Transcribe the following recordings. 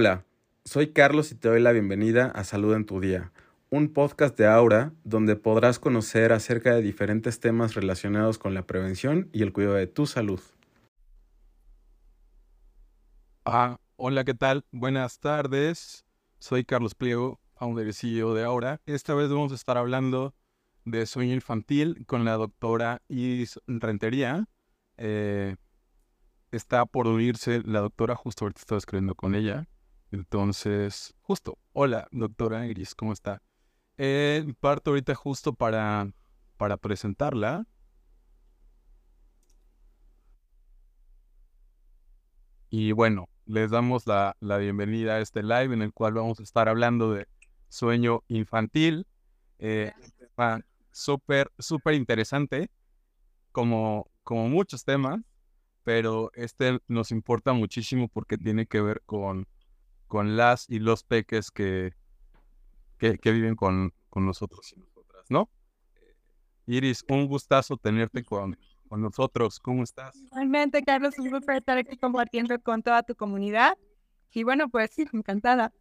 Hola, soy Carlos y te doy la bienvenida a Salud en tu Día, un podcast de Aura donde podrás conocer acerca de diferentes temas relacionados con la prevención y el cuidado de tu salud. Ah, hola, ¿qué tal? Buenas tardes. Soy Carlos Pliego, founder y CEO de Aura. Esta vez vamos a estar hablando de sueño infantil con la doctora Iris Rentería. Eh, está por unirse la doctora, justo ahorita estaba escribiendo con ella. Entonces, justo, hola doctora Iris, ¿cómo está? Eh, parto ahorita justo para, para presentarla. Y bueno, les damos la, la, bienvenida a este live en el cual vamos a estar hablando de sueño infantil. Eh, súper, súper interesante, como, como muchos temas pero este nos importa muchísimo porque tiene que ver con, con las y los peques que, que, viven con, con, nosotros y nosotras, ¿no? Iris, un gustazo tenerte con, con nosotros. ¿Cómo estás? Igualmente, Carlos, un gusto estar aquí compartiendo con toda tu comunidad. Y bueno, pues sí, encantada.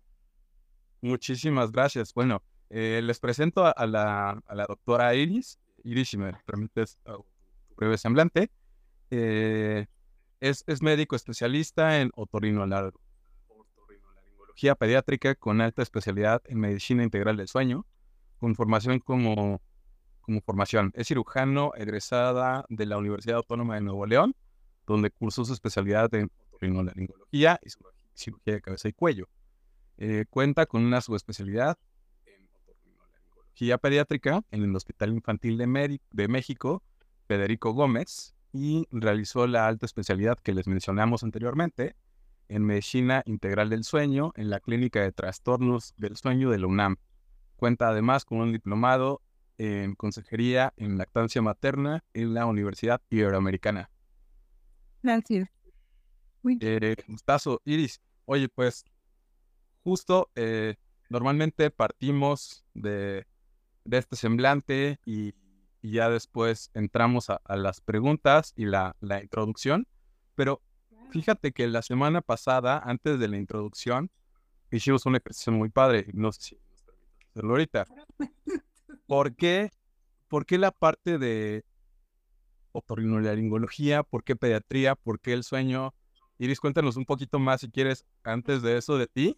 Muchísimas gracias. Bueno, eh, les presento a, la, a, la, doctora Iris. Iris, si me permites tu breve semblante. Eh, es, médico especialista en otorrinolaringología pediátrica con alta especialidad en medicina integral del sueño, con formación como, como formación. Es cirujano egresada de la Universidad Autónoma de Nuevo León, donde cursó su especialidad en otorrinolaringología y cirugía de cabeza y cuello. Eh, cuenta con una subespecialidad en otorrinolaringología pediátrica en el Hospital Infantil de, de México, Federico Gómez, y realizó la alta especialidad que les mencionamos anteriormente en Medicina Integral del Sueño en la Clínica de Trastornos del Sueño de la UNAM. Cuenta además con un diplomado en Consejería en Lactancia Materna en la Universidad Iberoamericana. Gracias. Eh, gustazo, Iris. Oye, pues justo eh, normalmente partimos de, de este semblante y y ya después entramos a, las preguntas y la, introducción. Pero fíjate que la semana pasada, antes de la introducción, hicimos un ejercicio muy padre. No sé si hacerlo ahorita. ¿Por qué, ¿Por qué la parte de otorrinolaringología? ¿Por qué pediatría? ¿Por qué el sueño? Iris, cuéntanos un poquito más si quieres antes de eso de ti.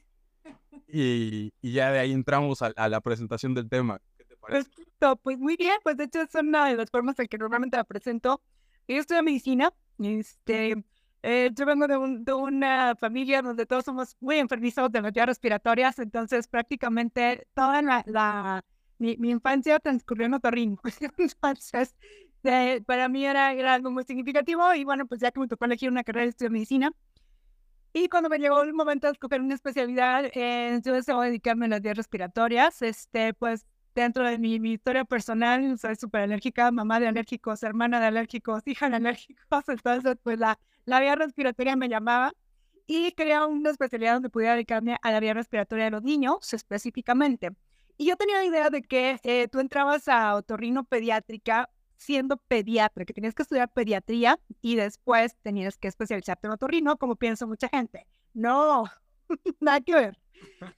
Y, ya de ahí entramos a la presentación del tema. Perfecto, pues muy bien, pues de hecho es una de las formas en que normalmente la presento. Yo estudio medicina, este, eh, yo vengo de, una familia donde todos somos muy enfermizos de las vías respiratorias, entonces prácticamente toda la, mi, infancia transcurrió en otorrino. entonces, para mí era, era, algo muy significativo y bueno, pues ya que me tocó elegir una carrera de estudio medicina, y cuando me llegó el momento de escoger una especialidad, eh, yo deseo dedicarme a las vías respiratorias, este, pues dentro de mi, historia personal, soy súper alérgica, mamá de alérgicos, hermana de alérgicos, hija de alérgicos, entonces pues la, la vía respiratoria me llamaba y quería una especialidad donde pudiera dedicarme a la vía respiratoria de los niños específicamente. Y yo tenía la idea de que eh, tú entrabas a otorrino pediátrica siendo pediatra, que tenías que estudiar pediatría y después tenías que especializarte en otorrino, como piensa mucha gente. No, nada que ver.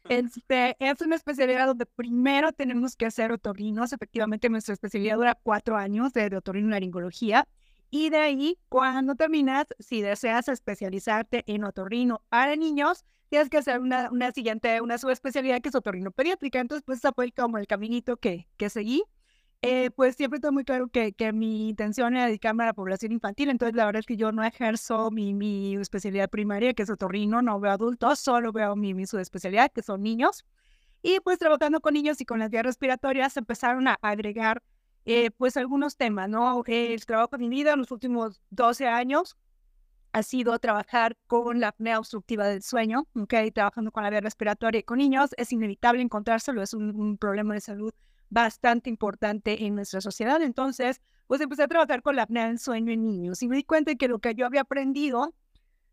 Este, es una especialidad donde primero tenemos que hacer otorrinos. Efectivamente, nuestra especialidad dura cuatro años de, de laringología Y de ahí, cuando terminas, si deseas especializarte en otorrino para niños, tienes que hacer una, una siguiente, una subespecialidad que es otorrino pediátrica. Entonces, pues, ese fue como el caminito que, que seguí. Eh, pues siempre está muy claro que, que, mi intención es dedicarme a la población infantil, entonces la verdad es que yo no ejerzo mi, mi especialidad primaria, que es otorrino, no veo adultos, solo veo mi, mi subespecialidad, que son niños. Y pues trabajando con niños y con las vías respiratorias empezaron a agregar eh, pues algunos temas, ¿no? El trabajo de mi vida en los últimos 12 años ha sido trabajar con la apnea obstructiva del sueño, ¿ok? Trabajando con la vía respiratoria y con niños, es inevitable encontrárselo, es un, un problema de salud bastante importante en nuestra sociedad. Entonces, pues empecé a trabajar con la apnea del sueño en niños y me di cuenta que lo que yo había aprendido,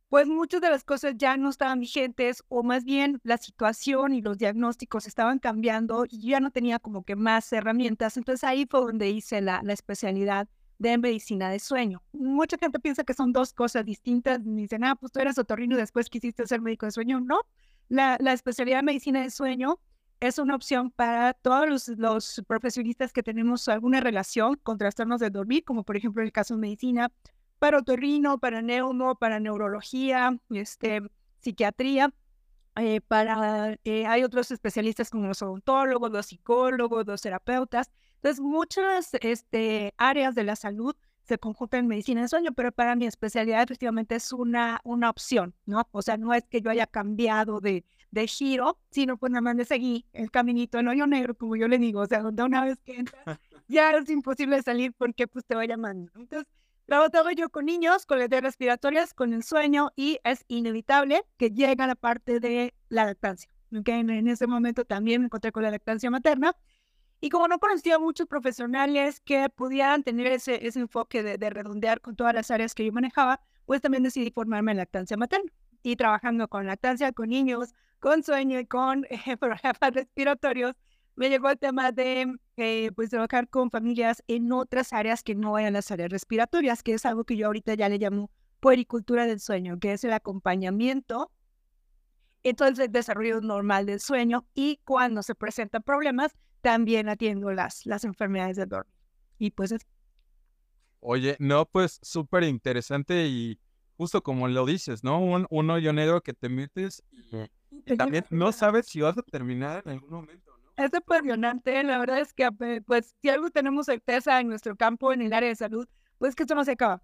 pues muchas de las cosas ya no estaban vigentes o más bien la situación y los diagnósticos estaban cambiando y ya no tenía como que más herramientas. Entonces ahí fue donde hice la, la especialidad de medicina de sueño. Mucha gente piensa que son dos cosas distintas. Dicen, ah, pues tú eras otorrino y después quisiste ser médico de sueño. No, la, la especialidad de medicina del sueño es una opción para todos los, los, profesionistas que tenemos alguna relación con trastornos de dormir, como por ejemplo el caso de medicina, para otorrino, para neumo, para neurología, este, psiquiatría. Eh, para, eh, hay otros especialistas como los odontólogos, los psicólogos, los terapeutas. Entonces, muchas este, áreas de la salud se conjuntan en medicina del sueño, pero para mi especialidad efectivamente es una, una opción, ¿no? O sea, no es que yo haya cambiado de, de giro, sino pues nada más le seguí el caminito, el hoyo negro, como yo le digo, o sea, donde una vez que entras, ya es imposible salir porque pues te va llamando. Entonces, Trabajo yo con niños con lesiones respiratorias, con el sueño y es inevitable que llegue a la parte de la lactancia. ¿okay? En, ese momento también me encontré con la lactancia materna y como no conocía muchos profesionales que pudieran tener ese, ese enfoque de, de, redondear con todas las áreas que yo manejaba, pues también decidí formarme en lactancia materna y trabajando con lactancia, con niños, con sueño y con eh, problemas respiratorios, me llegó el tema de eh, pues trabajar con familias en otras áreas que no vayan las áreas respiratorias, que es algo que yo ahorita ya le llamo puericultura del sueño, que es el acompañamiento, entonces el desarrollo normal del sueño y cuando se presentan problemas, también atiendo las, las enfermedades del dormir. Y pues es... Oye, no, pues súper interesante y justo como lo dices, ¿no? Un, un hoyo negro que te metes y también no sabes si vas a terminar en algún momento es apasionante. La verdad es que, pues, si algo tenemos certeza en nuestro campo, en el área de salud, pues que esto no se acaba.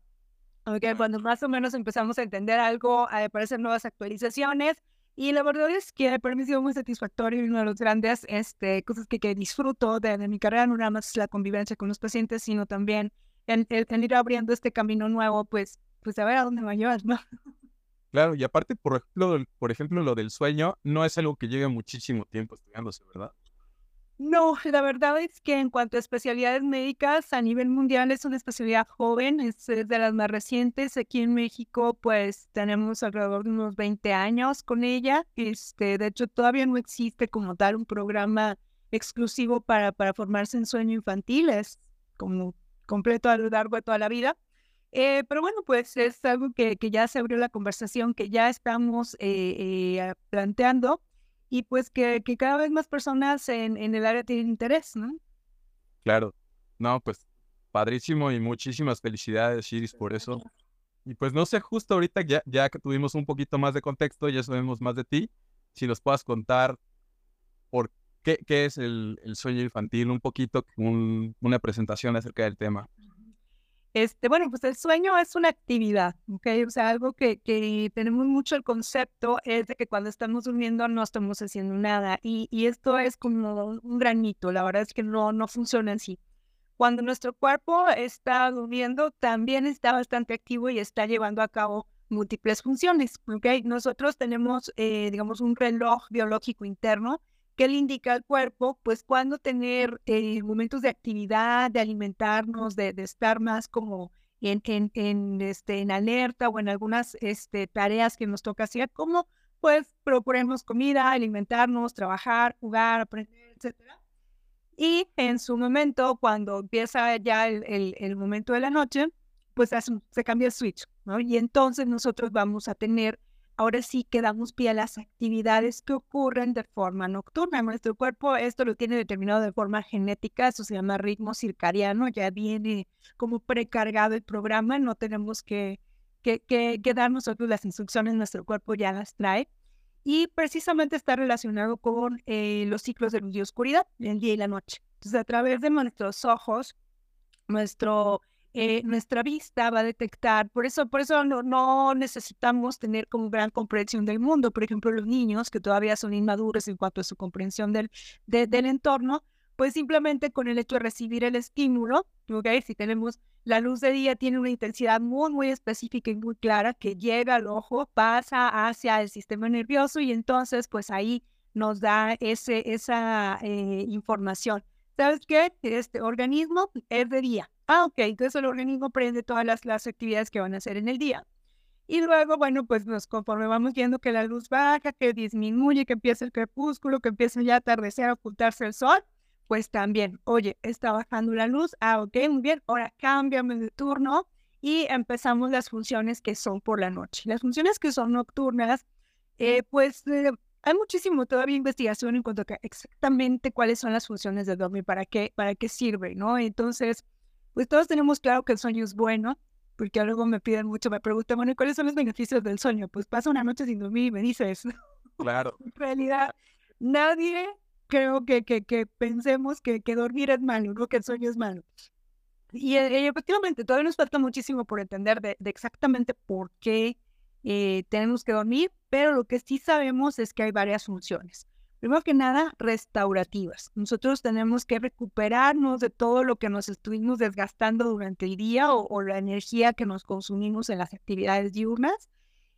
Okay, cuando más o menos empezamos a entender algo, a aparecer nuevas actualizaciones. Y la verdad es que para mí ha sido muy satisfactorio y una de las grandes este, cosas que, que disfruto de, mi carrera, no nada más la convivencia con los pacientes, sino también el, el, ir abriendo este camino nuevo, pues, pues a ver a dónde va a llevar, ¿no? Claro, y aparte, por ejemplo, por ejemplo, lo del sueño no es algo que lleve muchísimo tiempo estudiándose, ¿verdad? No, la verdad es que en cuanto a especialidades médicas a nivel mundial es una especialidad joven, es, de las más recientes. Aquí en México pues tenemos alrededor de unos 20 años con ella. Este, de hecho todavía no existe como tal un programa exclusivo para, para formarse en sueño infantil, es como completo a lo largo de toda la vida. Eh, pero bueno, pues es algo que, que, ya se abrió la conversación, que ya estamos eh, eh, planteando y pues que, que cada vez más personas en, en, el área tienen interés, ¿no? Claro, no, pues padrísimo y muchísimas felicidades, Iris, por eso. Y pues no sé, justo ahorita ya, ya que tuvimos un poquito más de contexto, ya sabemos más de ti, si nos puedas contar por qué, qué es el, el sueño infantil, un poquito, un, una presentación acerca del tema. Este, bueno, pues el sueño es una actividad, ¿ok? O sea, algo que, que tenemos mucho el concepto es de que cuando estamos durmiendo no estamos haciendo nada y, y esto es como un gran mito, la verdad es que no, no funciona así. Cuando nuestro cuerpo está durmiendo, también está bastante activo y está llevando a cabo múltiples funciones, ¿ok? Nosotros tenemos, eh, digamos, un reloj biológico interno que le indica al cuerpo, pues, cuándo tener eh, momentos de actividad, de alimentarnos, de, estar más como en, en, en, este, en alerta o en algunas este, tareas que nos toca hacer, como pues procuremos comida, alimentarnos, trabajar, jugar, aprender, etcétera. Y en su momento, cuando empieza ya el, el, el momento de la noche, pues se cambia el switch, ¿no? Y entonces nosotros vamos a tener ahora sí que damos pie a las actividades que ocurren de forma nocturna. Nuestro cuerpo esto lo tiene determinado de forma genética, eso se llama ritmo circadiano, ya viene como precargado el programa, no tenemos que, que, que, dar nosotros las instrucciones, nuestro cuerpo ya las trae. Y precisamente está relacionado con eh, los ciclos de luz y oscuridad, el día y la noche. Entonces, a través de nuestros ojos, nuestro eh, nuestra vista va a detectar, por eso, por eso no, no, necesitamos tener como gran comprensión del mundo. Por ejemplo, los niños que todavía son inmaduros en cuanto a su comprensión del, del entorno, pues simplemente con el hecho de recibir el estímulo, ¿okay? si tenemos la luz de día tiene una intensidad muy, muy específica y muy clara que llega al ojo, pasa hacia el sistema nervioso y entonces pues ahí nos da ese, esa eh, información. ¿Sabes qué? Este organismo es de día. Ah, ok, entonces el organismo prende todas las, las actividades que van a hacer en el día. Y luego, bueno, pues nos conforme vamos viendo que la luz baja, que disminuye, que empieza el crepúsculo, que empieza ya a atardecer, a ocultarse el sol, pues también, oye, está bajando la luz, ah, ok, muy bien, ahora cámbiame de turno y empezamos las funciones que son por la noche. Las funciones que son nocturnas, eh, pues eh, hay muchísimo todavía investigación en cuanto a exactamente cuáles son las funciones del dormir, para qué, para qué sirve, ¿no? Entonces, pues todos tenemos claro que el sueño es bueno, porque luego me piden mucho, me preguntan, bueno, ¿cuáles son los beneficios del sueño? Pues pasa una noche sin dormir y me dices, Claro. en realidad, nadie creo que, que, que pensemos que, que dormir es malo, ¿no? Que el sueño es malo. Y, eh, y efectivamente, todavía nos falta muchísimo por entender de, de exactamente por qué eh, tenemos que dormir, pero lo que sí sabemos es que hay varias funciones. Primero que nada, restaurativas. Nosotros tenemos que recuperarnos de todo lo que nos estuvimos desgastando durante el día o, o la energía que nos consumimos en las actividades diurnas.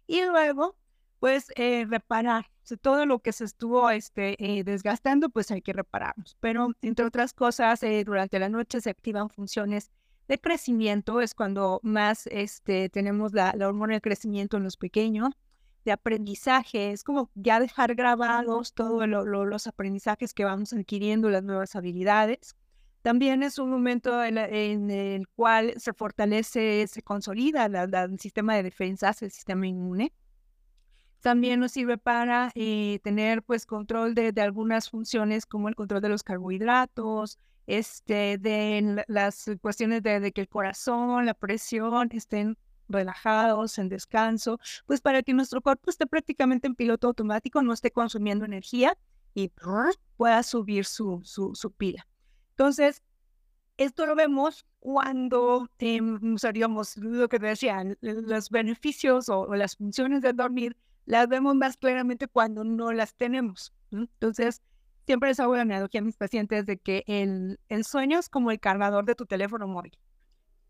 Y luego, pues, eh, reparar. O sea, todo lo que se estuvo este, eh, desgastando, pues hay que repararnos. Pero, entre otras cosas, eh, durante la noche se activan funciones de crecimiento, es cuando más este, tenemos la, la hormona del crecimiento en los pequeños, de aprendizaje, es como ya dejar grabados todos lo, lo, los aprendizajes que vamos adquiriendo, las nuevas habilidades. También es un momento en, el cual se fortalece, se consolida la- la- el sistema de defensas, el sistema inmune. También nos sirve para eh, tener pues control de, de algunas funciones como el control de los carbohidratos, este, de la- las cuestiones de, de que el corazón, la presión estén relajados, en descanso, pues para que nuestro cuerpo esté prácticamente en piloto automático, no esté consumiendo energía y pueda subir su, su, pila. Entonces, esto lo vemos cuando usaríamos lo que te decía, l- los beneficios o, las funciones de dormir, las vemos más claramente cuando no las tenemos. Entonces, siempre les hago la analogía a mis pacientes de que el, el sueño es como el cargador de tu teléfono móvil.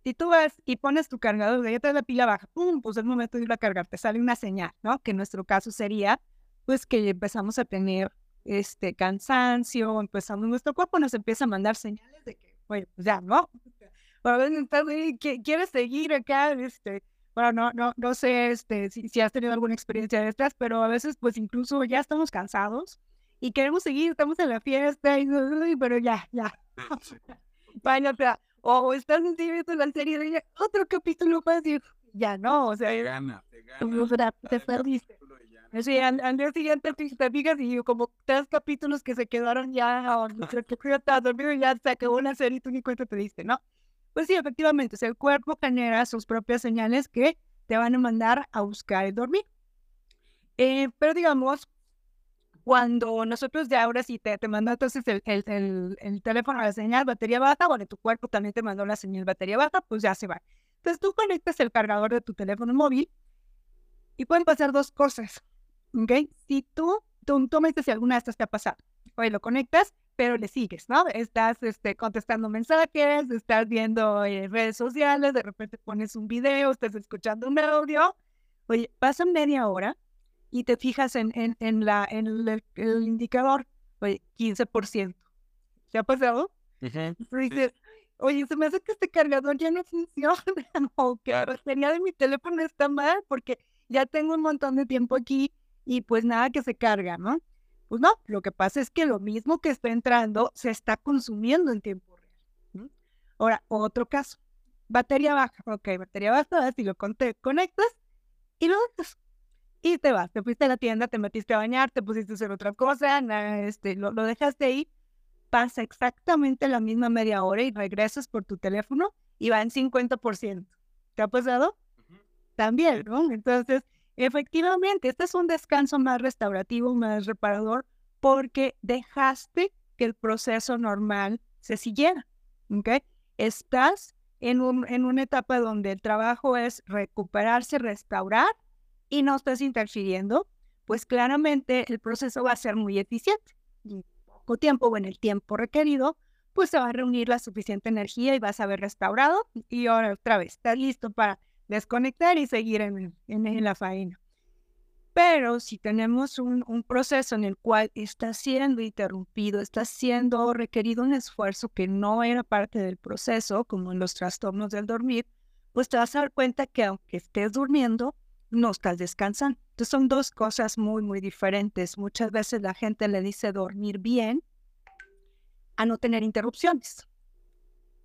Si tú vas y pones tu cargador, ya traes la pila baja, ¡pum! Pues es el momento de ir a cargar, te sale una señal, ¿no? Que en nuestro caso sería, pues que empezamos a tener este cansancio, empezamos, nuestro cuerpo nos empieza a mandar señales de que, oye, pues ya, ¿no? Pero a veces estás, "Oye, ¿qui- ¿quieres seguir acá? Este, bueno, no, no, no sé este, si, si has tenido alguna experiencia de estas, pero a veces, pues incluso ya estamos cansados y queremos seguir, estamos en la fiesta, y, "Uy, pero ya, ya. Vaya, o sea, o, estás así viendo la serie de ella, otro capítulo más y ya no, o sea, Te gana, te gana. te perdiste. Sí, al, al día siguiente te, fijas y como tres capítulos que se quedaron ya, o no sé, ya dormido y ya se acabó la serie y tú ni cuenta te diste, ¿no? Pues sí, efectivamente, o sea, el cuerpo genera sus propias señales que te van a mandar a buscar el dormir. Eh, pero digamos, cuando nosotros ya ahora sí te, te manda entonces el, el, el, el teléfono a la señal batería baja, bueno, tu cuerpo también te mandó la señal batería baja, pues ya se va. Entonces tú conectas el cargador de tu teléfono móvil y pueden pasar dos cosas, ¿ok? Si tú, tú, dices si alguna de estas te ha pasado, oye, lo conectas, pero le sigues, ¿no? Estás este, contestando mensajes, estás viendo eh, redes sociales, de repente pones un video, estás escuchando un audio, oye, pasa media hora y te fijas en, en, en, la, en el, el indicador, oye, 15%. ¿Te ha pasado? Dices, oye, se me hace que este cargador ya no funciona, o que la batería de mi teléfono está mal, porque ya tengo un montón de tiempo aquí y pues nada que se carga, ¿no? Pues no, lo que pasa es que lo mismo que está entrando se está consumiendo en tiempo real. Ahora, otro caso, batería baja, ok, batería baja, si lo conectas y lo dejas. Y te vas, te fuiste a la tienda, te metiste a bañar, te pusiste a hacer otra cosa, na- este, lo, lo dejaste ahí, pasa exactamente la misma media hora y regresas por tu teléfono y va en 50%. ¿Te ha pasado? También, ¿no? Entonces, efectivamente, este es un descanso más restaurativo, más reparador, porque dejaste que el proceso normal se siguiera, ¿ok? Estás en, un, en una etapa donde el trabajo es recuperarse, restaurar y no estás interfiriendo, pues claramente el proceso va a ser muy eficiente. En poco tiempo o en el tiempo requerido, pues se va a reunir la suficiente energía y vas a haber restaurado y ahora otra vez estás listo para desconectar y seguir en la faena. Pero si tenemos un, un, proceso en el cual está siendo interrumpido, está siendo requerido un esfuerzo que no era parte del proceso, como en los trastornos del dormir, pues te vas a dar cuenta que aunque estés durmiendo, no estás descansando. Entonces son dos cosas muy, muy diferentes. Muchas veces la gente le dice dormir bien a no tener interrupciones.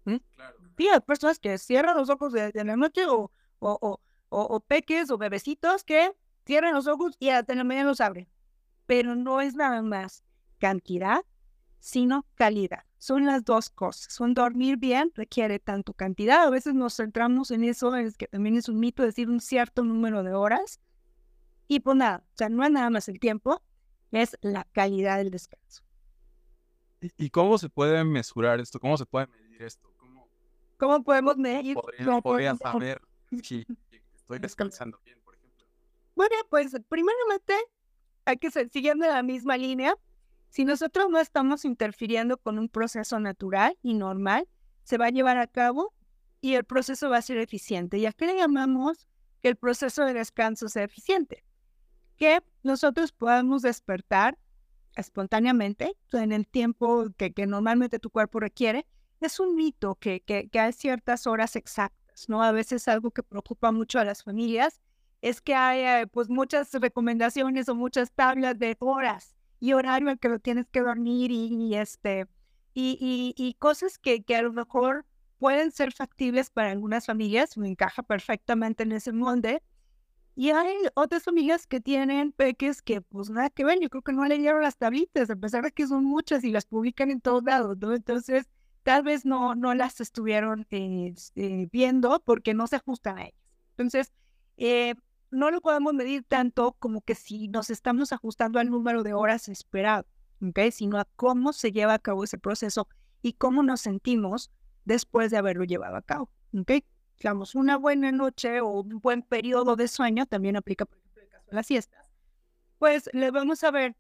¿Mm? Claro. Sí, hay personas que cierran los ojos de, de la noche o, o, o, o, peques o bebecitos que cierran los ojos y hasta la media los abren. pero no es nada más cantidad, sino calidad. Son las dos cosas. Un dormir bien requiere tanto cantidad, a veces nos centramos en eso, es que también es un mito decir un cierto número de horas. Y pues nada, o sea, no es nada más el tiempo, es la calidad del descanso. ¿Y cómo se puede mesurar esto? ¿Cómo se puede medir esto? ¿Cómo, ¿Cómo podemos medir? podría, podría saber si estoy descansando bien, por ejemplo? Bueno, pues primeramente hay que seguir siguiendo la misma línea. Si nosotros no estamos interfiriendo con un proceso natural y normal, se va a llevar a cabo y el proceso va a ser eficiente. ¿Y a qué le llamamos que el proceso de descanso sea eficiente? Que nosotros podamos despertar espontáneamente, en el tiempo que, normalmente tu cuerpo requiere, es un mito que, que, que, hay ciertas horas exactas, ¿no? A veces algo que preocupa mucho a las familias es que hay eh, pues muchas recomendaciones o muchas tablas de horas y horario al que lo tienes que dormir y, este y, y, y cosas que, que a lo mejor pueden ser factibles para algunas familias, me encaja perfectamente en ese molde, y hay otras familias que tienen peques que, pues nada que ver, yo creo que no leyeron las tablitas, a pesar de que son muchas y las publican en todos lados, ¿no? Entonces, tal vez no, no las estuvieron eh, eh, viendo porque no se ajustan a ellas. Entonces, eh, no lo podemos medir tanto como que si nos estamos ajustando al número de horas esperado, ¿ok? Sino a cómo se lleva a cabo ese proceso y cómo nos sentimos después de haberlo llevado a cabo, ¿ok? digamos, una buena noche o un buen periodo de sueño, también aplica, por ejemplo, el caso de las siestas, pues le vamos a ver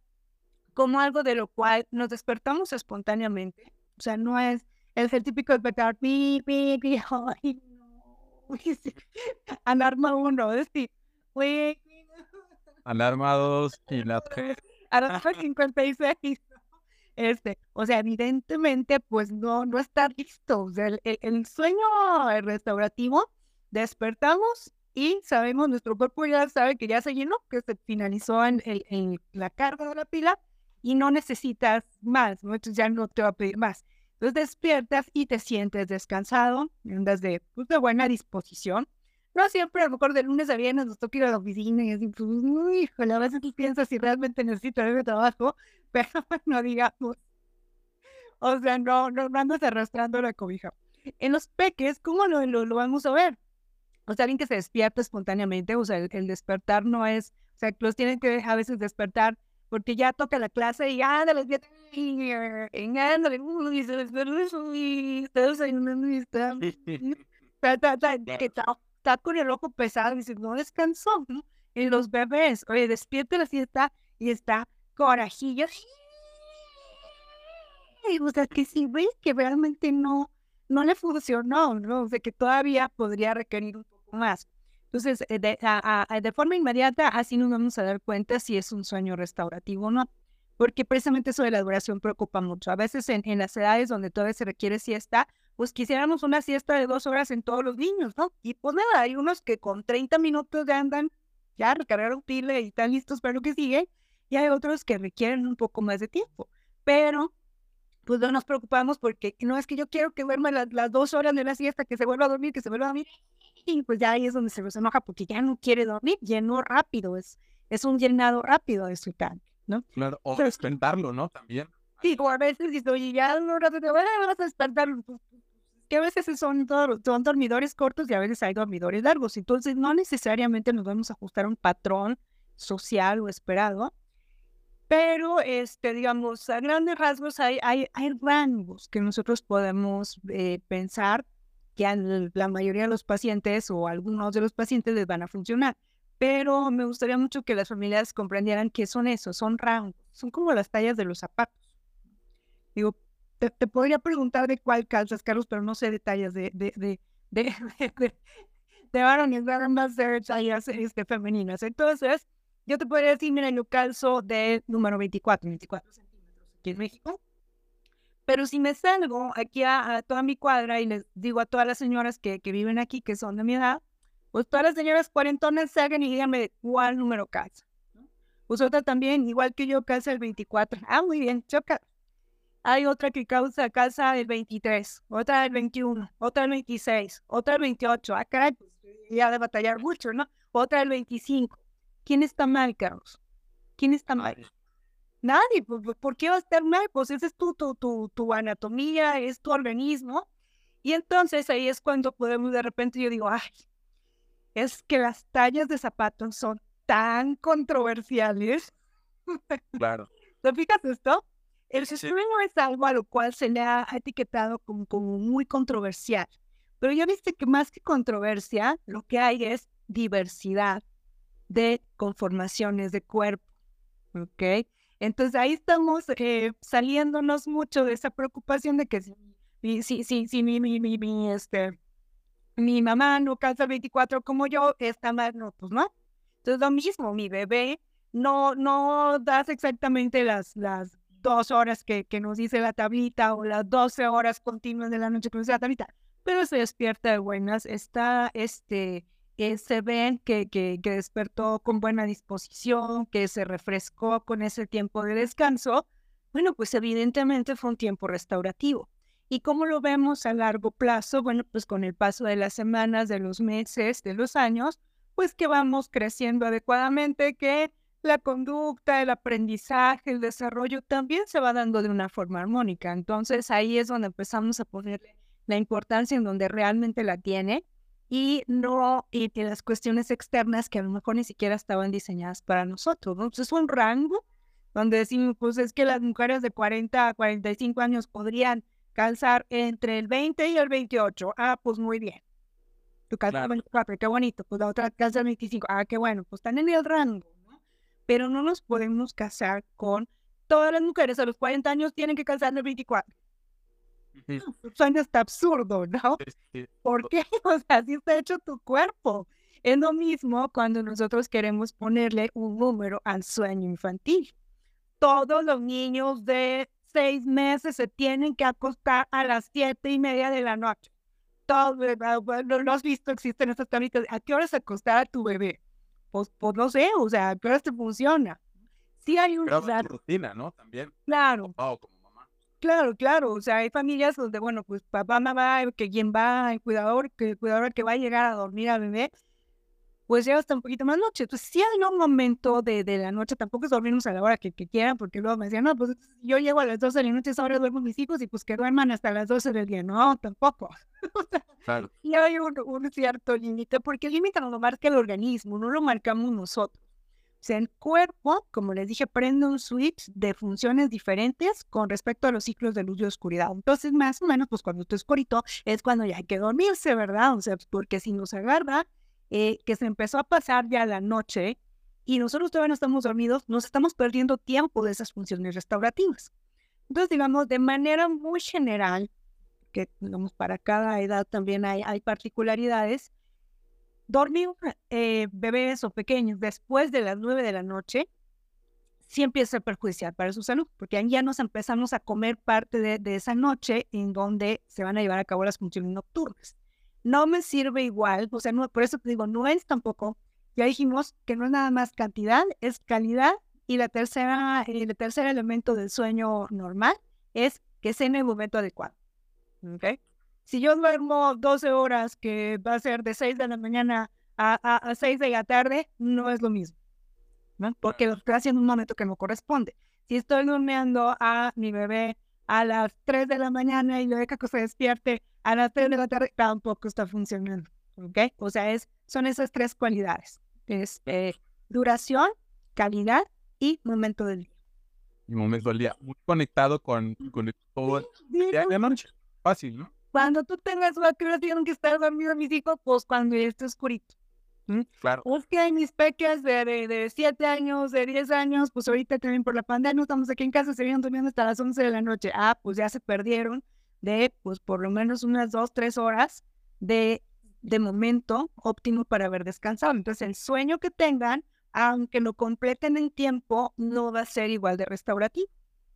como algo de lo cual nos despertamos espontáneamente. O sea, no es el, típico despertar, pi, pi, pi, ay, no. Alarma uno, es decir, Alarma dos y la. Alarma 56. Este, o sea, evidentemente, pues no, no está listo. O sea, el, sueño restaurativo, despertamos y sabemos, nuestro cuerpo ya sabe que ya se llenó, que se finalizó en, la carga de la pila y no necesitas más, ¿no? Entonces ya no te va a pedir más. Entonces despiertas y te sientes descansado, andas de, pues, de buena disposición. No siempre, a lo mejor de lunes a viernes nos toca ir a la oficina y así, pues, uy, a veces tú piensas si realmente necesito ese trabajo, pero no digamos. O sea, no, no andas arrastrando la cobija. En los peques, ¿cómo lo, lo, vamos a ver? O sea, alguien que se despierta espontáneamente, o sea, el, despertar no es, o sea, los tienen que a veces despertar porque ya toca la clase y ándale, y ándale, y se y está, está con el ojo pesado y dice, no descansó, ¿no? Y los bebés, oye, despierta la siesta y está corajillo. O sea, que si ves que realmente no, no le funcionó, ¿no? O sea, que todavía podría requerir un poco más. Entonces, eh, de, de forma inmediata, así nos vamos a dar cuenta si es un sueño restaurativo o no porque precisamente eso de la duración preocupa mucho. A veces en, en, las edades donde todavía se requiere siesta, pues quisiéramos una siesta de dos horas en todos los niños, ¿no? Y pues nada, hay unos que con 30 minutos ya andan, ya recargaron pila y están listos para lo que sigue, y hay otros que requieren un poco más de tiempo. Pero, pues no nos preocupamos porque no es que yo quiero que duerma las, las dos horas de la siesta, que se vuelva a dormir, que se vuelva a dormir, y pues ya ahí es donde se nos enoja porque ya no quiere dormir, llenó rápido, es, es un llenado rápido de su tanque, ¿no? Claro, o despertarlo, ¿no? También. Sí, o a veces dice, oye, ya no vas a despertarlo, pues, que a veces son, son dormidores cortos y a veces hay dormidores largos. Entonces, no necesariamente nos vamos a ajustar a un patrón social o esperado, pero, este, digamos, a grandes rasgos hay, hay, hay rangos que nosotros podemos eh, pensar que a la mayoría de los pacientes o algunos de los pacientes les van a funcionar. Pero me gustaría mucho que las familias comprendieran que son eso, son rangos, son como las tallas de los zapatos. Digo, te, podría preguntar de cuál calzas, Carlos, pero no sé detalles de, de, de, de, de, de varones, de tallas este, femeninas. Entonces, yo te podría decir, mira, yo calzo de número 24, 24 centímetros aquí en México. Pero si me salgo aquí a, toda mi cuadra y les digo a todas las señoras que, que viven aquí, que son de mi edad, pues todas las señoras cuarentonas salgan y díganme cuál número calza. Vosotras también, igual que yo, calza el 24. Ah, muy bien, choca. Hay otra que causa casa el 23, otra el 21, otra el 26, otra el 28. Ah, caray, pues ya de batallar mucho, ¿no? Otra el 25. ¿Quién está mal, Carlos? ¿Quién está mal? Nadie, pues, pues, ¿por qué va a estar mal? Pues esa es tu, tu, tu, tu anatomía, es tu organismo. Y entonces ahí es cuando podemos de repente yo digo, ay, es que las tallas de zapatos son tan controversiales. Claro. ¿Te fijas esto? El Sí. sueño es algo a lo cual se le ha etiquetado como, como muy controversial. Pero ya viste que más que controversia, lo que hay es diversidad de conformaciones de cuerpo. ¿Ok? Entonces ahí estamos eh, saliéndonos mucho de esa preocupación de que si, mi- si, si, si mi, mi, mi, mi, este, mi mamá no calza el 24 como yo, está mal, no, pues no. Entonces lo mismo, mi bebé no, no das exactamente las, las dos horas que, que nos dice la tablita o las 12 horas continuas de la noche que nos dice la tablita, pero se despierta de buenas, está, este, eh, se ven que, que, que despertó con buena disposición, que se refrescó con ese tiempo de descanso, bueno, pues evidentemente fue un tiempo restaurativo. ¿Y cómo lo vemos a largo plazo? Bueno, pues con el paso de las semanas, de los meses, de los años, pues que vamos creciendo adecuadamente, que la conducta, el aprendizaje, el desarrollo también se va dando de una forma armónica. Entonces ahí es donde empezamos a ponerle la importancia en donde realmente la tiene y no y las cuestiones externas que a lo mejor ni siquiera estaban diseñadas para nosotros. ¿no? Entonces es un rango donde decimos, pues es que las mujeres de 40 a 45 años podrían calzar entre el 20 y el 28. Ah, pues muy bien. Tu calza Claro. 24, qué bonito. Pues la otra calza el 25. Ah, qué bueno. Pues están en el rango. Pero no nos podemos casar con todas las mujeres a los 40 años tienen que en el 24. Ujú. Suena hasta absurdo, ¿no? Sí, sí. ¿Por qué? O sea, así está hecho tu cuerpo. Es lo mismo cuando nosotros queremos ponerle un número al sueño infantil. Todos los niños de seis meses se tienen que acostar a las siete y media de la noche. Todo, no lo has visto, existen estas tablitas. ¿A qué hora se acostar a tu bebé? Pues, pues no sé, o sea, ¿a qué hora te funciona? Sí hay un Pero claro, rutina, ¿no? También, claro, papá o como mamá. Claro, claro, o sea, hay familias donde, bueno, pues papá, mamá, que quien va, el cuidador, que el cuidador que va a llegar a dormir al bebé, pues llega hasta un poquito más noche. Entonces, sí hay un momento de, de la noche, tampoco es dormirnos a la hora que, que quieran, porque luego me decían, no, pues yo llego a las 12 de la noche, esa hora duermo mis hijos y pues que duerman hasta las 12 del día. No, tampoco. Claro. y hay un, un cierto límite, porque el límite no lo marca el organismo, no lo marcamos nosotros. O sea, el cuerpo, como les dije, prende un switch de funciones diferentes con respecto a los ciclos de luz y oscuridad. Entonces, más o menos, pues cuando está oscurito es cuando ya hay que dormirse, ¿verdad? O sea, porque si nos agarra eh, que se empezó a pasar ya la noche y nosotros todavía no estamos dormidos, nos estamos perdiendo tiempo de esas funciones restaurativas. Entonces, digamos, de manera muy general, que digamos, para cada edad también hay, hay particularidades, dormir eh, bebés o pequeños después de las 9 de la noche sí empieza a perjudicial para su salud, porque ya nos empezamos a comer parte de, de esa noche en donde se van a llevar a cabo las funciones nocturnas. No me sirve igual, o sea, no, por eso te digo, no es tampoco, ya dijimos que no es nada más cantidad, es calidad, y la tercera, el tercer elemento del sueño normal es que sea en el momento adecuado. ¿ok? Si yo duermo 12 horas, que va a ser de 6 de la mañana a, a, a 6 de la tarde, no es lo mismo. ¿no? Porque lo estoy haciendo en un momento que no corresponde. Si estoy durmiendo a mi bebé a las 3 de la mañana y lo deja que se despierte a las 3 de la tarde, tampoco está funcionando. ¿Ok? O sea, es, son esas tres cualidades. Es eh, duración, calidad y momento del día. Y momento del día. Muy conectado con, con todo el día y la noche. Fácil, ¿no? Cuando tú tengas vacunas, tienen que estar dormidos mis hijos, pues cuando ya esté oscurito. Claro. Es que hay mis peques de, de, de 7 años, de 10 años, pues ahorita también por la pandemia estamos aquí en casa, se vienen durmiendo hasta las 11 de la noche. Ah, pues ya se perdieron de, pues por lo menos unas 2, 3 horas de, de momento óptimo para haber descansado. Entonces el sueño que tengan, aunque lo completen en tiempo, no va a ser igual de restaurativo.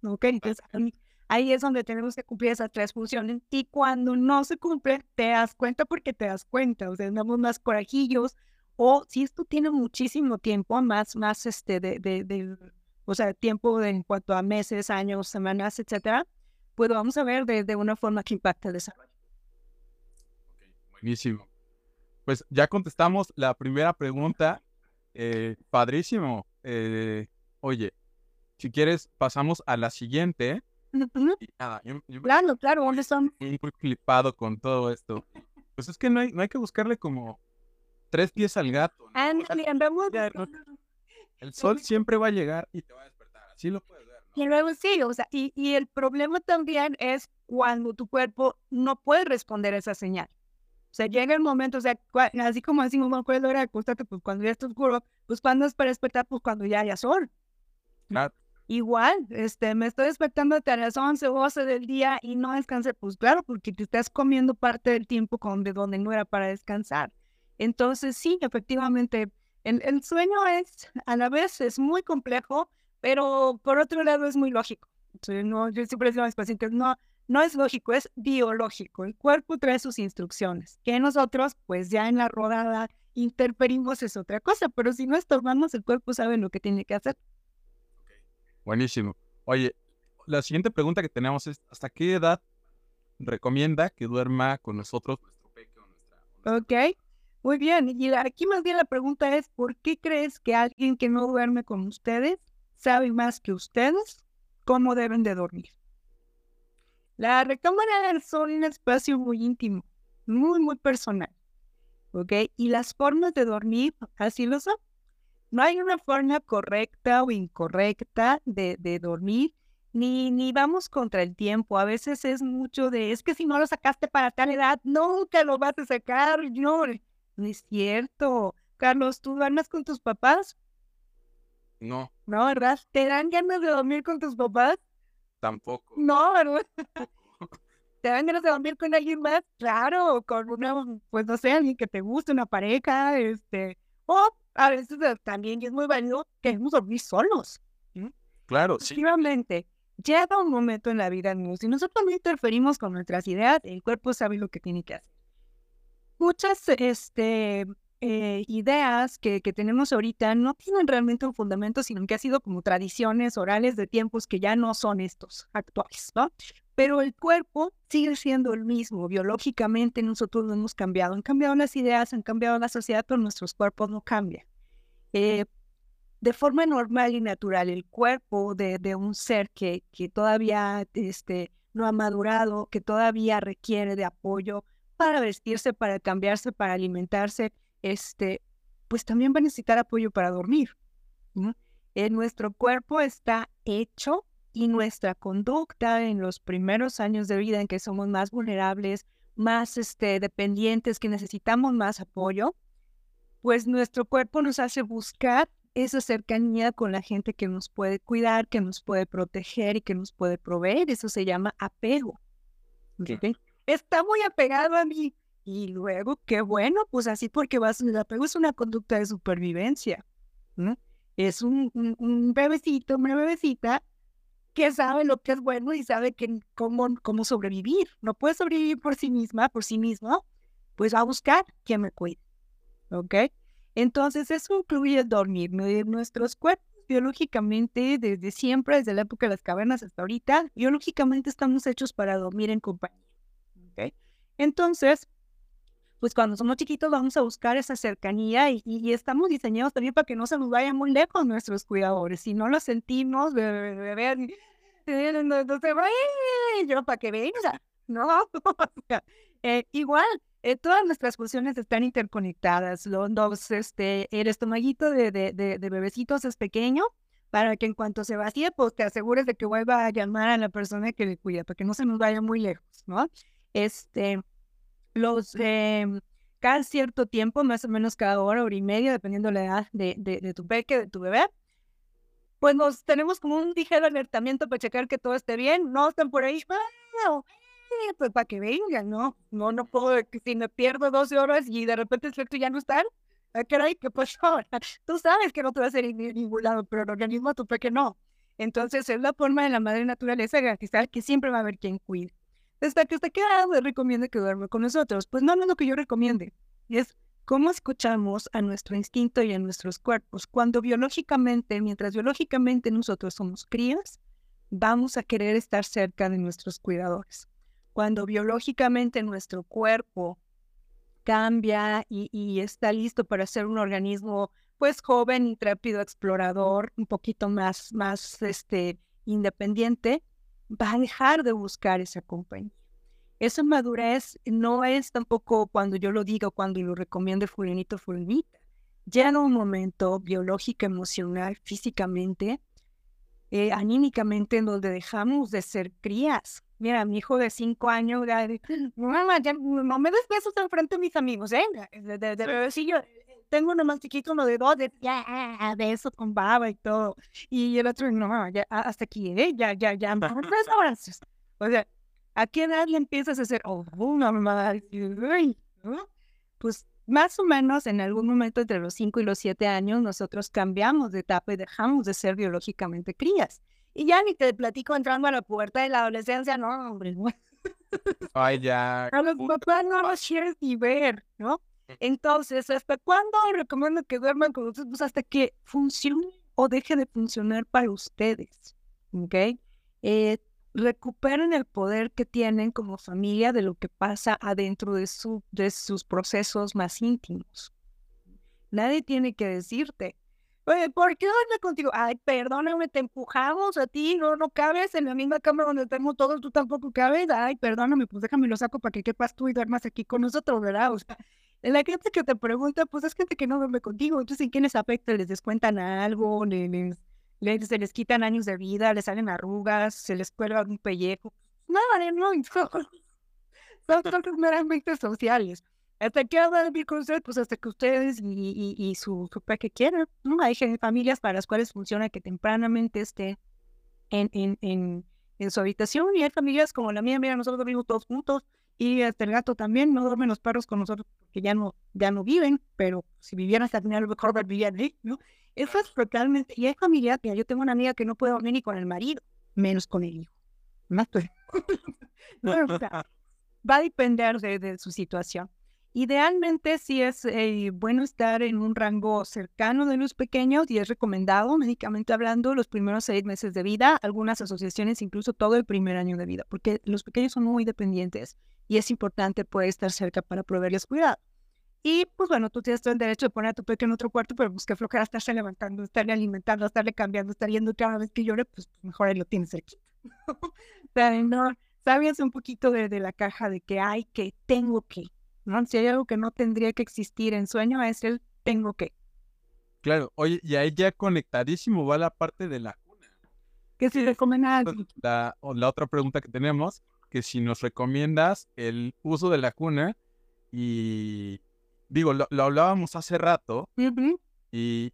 ¿Ok? Entonces ahí- ahí es donde tenemos que cumplir esas tres funciones. Y cuando no se cumple, te das cuenta porque te das cuenta. O sea, andamos más corajillos, o si esto tiene muchísimo tiempo, más, más este, de, de, de- o sea, tiempo de- en cuanto a meses, años, semanas, etcétera, pues lo vamos a ver de, de una forma que impacta el desarrollo. Buenísimo. Pues ya contestamos la primera pregunta. Eh, padrísimo. Eh, oye, si quieres, pasamos a la siguiente. Y nada, yo, yo Claro, claro, ¿dónde son? muy, muy flipado con todo esto. Pues es que no hay, no hay que buscarle como tres pies al gato. ¿no? Andamos. El sol siempre va a llegar y te va a despertar. Así lo puedes ver, ¿no? Y luego sí, o sea, y, y el problema también es cuando tu cuerpo no puede responder a esa señal. O sea, llega el momento, o sea, así como decimos, no puedes hora de acostarte, pues cuando ya está oscuro, pues cuando es para despertar, pues cuando ya haya sol. Claro. Igual, este, me estoy despertando a las 11 o 12 del día y no descansé, pues claro, porque te estás comiendo parte del tiempo con, de donde no era para descansar. Entonces, sí, efectivamente, el, el sueño es, a la vez, es muy complejo, pero por otro lado es muy lógico. No, yo siempre digo a mis pacientes, no, no es lógico, es biológico. El cuerpo trae sus instrucciones, que nosotros, pues ya en la rodada interferimos es otra cosa, pero si no estorbamos, el cuerpo sabe lo que tiene que hacer. Buenísimo. Oye, la siguiente pregunta que tenemos es, ¿hasta qué edad recomienda que duerma con nosotros nuestro peque o nuestra... Ok, muy bien. Y aquí más bien la pregunta es, ¿por qué crees que alguien que no duerme con ustedes sabe más que ustedes cómo deben de dormir? La recámara es un espacio muy íntimo, muy, muy personal. ¿Ok? Y las formas de dormir así lo son. No hay una forma correcta o incorrecta de, de dormir, ni, ni vamos contra el tiempo. A veces es mucho de, es que si no lo sacaste para tal edad, nunca lo vas a sacar. No, no es cierto. Carlos, ¿tú duermes con tus papás? No, No, ¿verdad? ¿Te dan ganas de dormir con tus papás? tampoco. No, ¿verdad? ¿Te dan ganas de dormir con alguien más? Claro, con una, pues no sé, alguien que te guste, una pareja, este, o a veces eh, también y es muy válido queremos dormir solos. Claro, sí. Efectivamente, llega un momento en la vida, amigos, si nosotros no interferimos con nuestras ideas, el cuerpo sabe lo que tiene que hacer. Muchas este, eh, ideas que, tenemos ahorita no tienen realmente un fundamento, sino que ha sido como tradiciones orales de tiempos que ya no son estos actuales, ¿no? Pero el cuerpo sigue siendo el mismo. Biológicamente nosotros no hemos cambiado. Han cambiado las ideas, han cambiado la sociedad, pero nuestros cuerpos no cambian. Eh, de forma normal y natural, el cuerpo de, un ser que, que todavía este, no ha madurado, que todavía requiere de apoyo para vestirse, para cambiarse, para alimentarse, este, pues también va a necesitar apoyo para dormir. ¿no? Eh, nuestro cuerpo está hecho y nuestra conducta en los primeros años de vida en que somos más vulnerables, más este, dependientes, que necesitamos más apoyo, pues nuestro cuerpo nos hace buscar esa cercanía con la gente que nos puede cuidar, que nos puede proteger y que nos puede proveer. Eso se llama apego. Está muy apegado a mí. Y luego, qué bueno, pues así porque vas, el apego es una conducta de supervivencia. ¿no? Es un, un, bebecito, una bebecita que sabe lo que es bueno y sabe que, cómo, cómo sobrevivir. No puede sobrevivir por sí misma, por sí mismo, pues va a buscar quien me cuide. ¿Ok? Entonces, eso incluye dormir. Y Nuestros cuerpos biológicamente, desde siempre, desde la época de las cavernas hasta ahorita, biológicamente estamos hechos para dormir en compañía. ¿Ok? Entonces, pues cuando somos chiquitos vamos a buscar esa cercanía y, y- estamos diseñados también para que no se nos vayan muy lejos nuestros cuidadores. Si no lo sentimos, bebé, bebé, no, no se va, "Ay, yo para que venga, ¿no? Eh, igual, eh, todas nuestras funciones están interconectadas. Los, este, el estomaguito de, de, de, de bebecitos es pequeño para que en cuanto se vacíe, pues te asegures de que vuelva a llamar a la persona que le cuida, para que no se nos vaya muy lejos, ¿no? Este, los, em, cada cierto tiempo, más o menos cada hora, hora y media, dependiendo la edad de, de, de tu peque, de tu bebé, pues nos tenemos como un ligero alertamiento para checar que todo esté bien. No están por ahí, "Bueno, eh, pues para que vengan, ¿no? No, no puedo, si me pierdo 12 horas y de repente el ya no están, ah, caray, ¿qué pasó? Tú sabes que no te va a hacer en ningún lado, pero el organismo de tu peque no. Entonces es la forma de la madre naturaleza garantizar que siempre va a haber quien cuide. Hasta que hasta qué le recomienda que duerma con nosotros. Pues no, no es lo que yo recomiende. Es cómo escuchamos a nuestro instinto y a nuestros cuerpos. Cuando biológicamente, mientras biológicamente nosotros somos crías, vamos a querer estar cerca de nuestros cuidadores. Cuando biológicamente nuestro cuerpo cambia y, y está listo para ser un organismo pues joven, intrépido, explorador, un poquito más, más este, independiente, va a dejar de buscar esa compañía. Esa madurez no es tampoco cuando yo lo digo, cuando lo recomiendo fulanito, fulanita. Llega un momento biológico, emocional, físicamente, eh, anímicamente, en donde dejamos de ser crías. Mira, mi hijo de cinco años, ya, mamá, ya, no me des besos enfrente de mis amigos, ¿eh? De, de, de, sí, yo, tengo uno más chiquito, uno de dos, de, ya, besos con baba y todo. Y el otro, no, ya, hasta aquí, ¿eh? Ya, ya, ya, tres abrazos. O sea, ¿a qué edad le empiezas a hacer, oh, mamá, pues más o menos en algún momento entre los 5 y los 7 años nosotros cambiamos de etapa y dejamos de ser biológicamente crías. Y ya ni te platico entrando a la puerta de la adolescencia, no, hombre. Ay, ya. A los papás no los quieres ni ver, ¿no? Entonces, ¿hasta cuándo recomiendo que duerman con ustedes? Pues hasta que funcione o deje de funcionar para ustedes, ¿ok? Eh, recuperen el poder que tienen como familia de lo que pasa adentro de, su, de sus procesos más íntimos. Nadie tiene que decirte, oye, ¿por qué duerme contigo? Ay, perdóname, te empujamos a ti, no, no cabes en la misma cama donde estamos todos, tú tampoco cabes. Ay, perdóname, pues déjame lo saco para que quepas tú y duermas aquí con nosotros, ¿verdad? O sea, la gente que te pregunta, pues es gente que no duerme contigo, entonces ¿en qué les afecta? ¿Les descuentan algo? ¿Les, se les quitan años de vida, les salen arrugas, se les cuelga un pellejo. Nada, no, son, son meramente sociales. ¿Hasta qué va a vivir con ustedes? Pues hasta que ustedes y, y, su, su que quieran. ¿no? Hay familias para las cuales funciona que tempranamente esté en, en, en, en, su habitación y hay familias como la mía, mira, nosotros dormimos todos juntos y hasta el gato también, no duermen los perros con nosotros porque ya no, ya no viven, pero si vivieran hasta final mejor vivían ahí, ¿no? Eso es totalmente. Y hay familia, que yo tengo una amiga que no puede dormir ni con el marido, menos con el hijo. Más va a depender de, su situación. Idealmente, sí es eh, bueno estar en un rango cercano de los pequeños y es recomendado, médicamente hablando, los primeros seis meses de vida, algunas asociaciones incluso todo el primer año de vida, porque los pequeños son muy dependientes y es importante poder estar cerca para proveerles cuidado. Y pues bueno, tú tienes todo el derecho de poner a tu pequeño en otro cuarto, pero pues que flojera estarse levantando, estarle alimentando, estarle cambiando, estar yendo cada vez que llore, pues, pues mejor ahí lo tienes cerquita. o sea, no, sabías un poquito de, de, la caja de que hay que, tengo que, ¿no? Si hay algo que no tendría que existir en sueño, es el tengo que. Claro, oye, y ahí ya conectadísimo va la parte de la cuna. Que si recomiendas. La, la otra pregunta que tenemos, que si nos recomiendas el uso de la cuna y digo, lo, hablábamos hace rato y,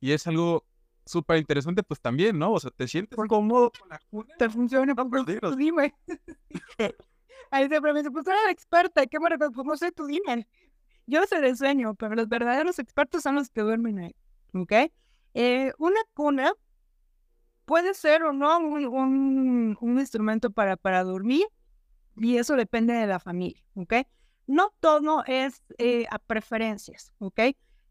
y, es algo súper interesante, pues también, ¿no? O sea, te sientes cómodo con la cuna. Te funciona, pues, pues dime. Ahí siempre me dice, pues eres experta, qué bueno, pues no sé, tú dime. Yo sé de sueño, pero los verdaderos expertos son los que duermen ahí, ¿ok? Eh, una cuna puede ser o no un, un, un instrumento para, para dormir y eso depende de la familia, ¿ok? No todo es eh, a preferencias, ¿ok?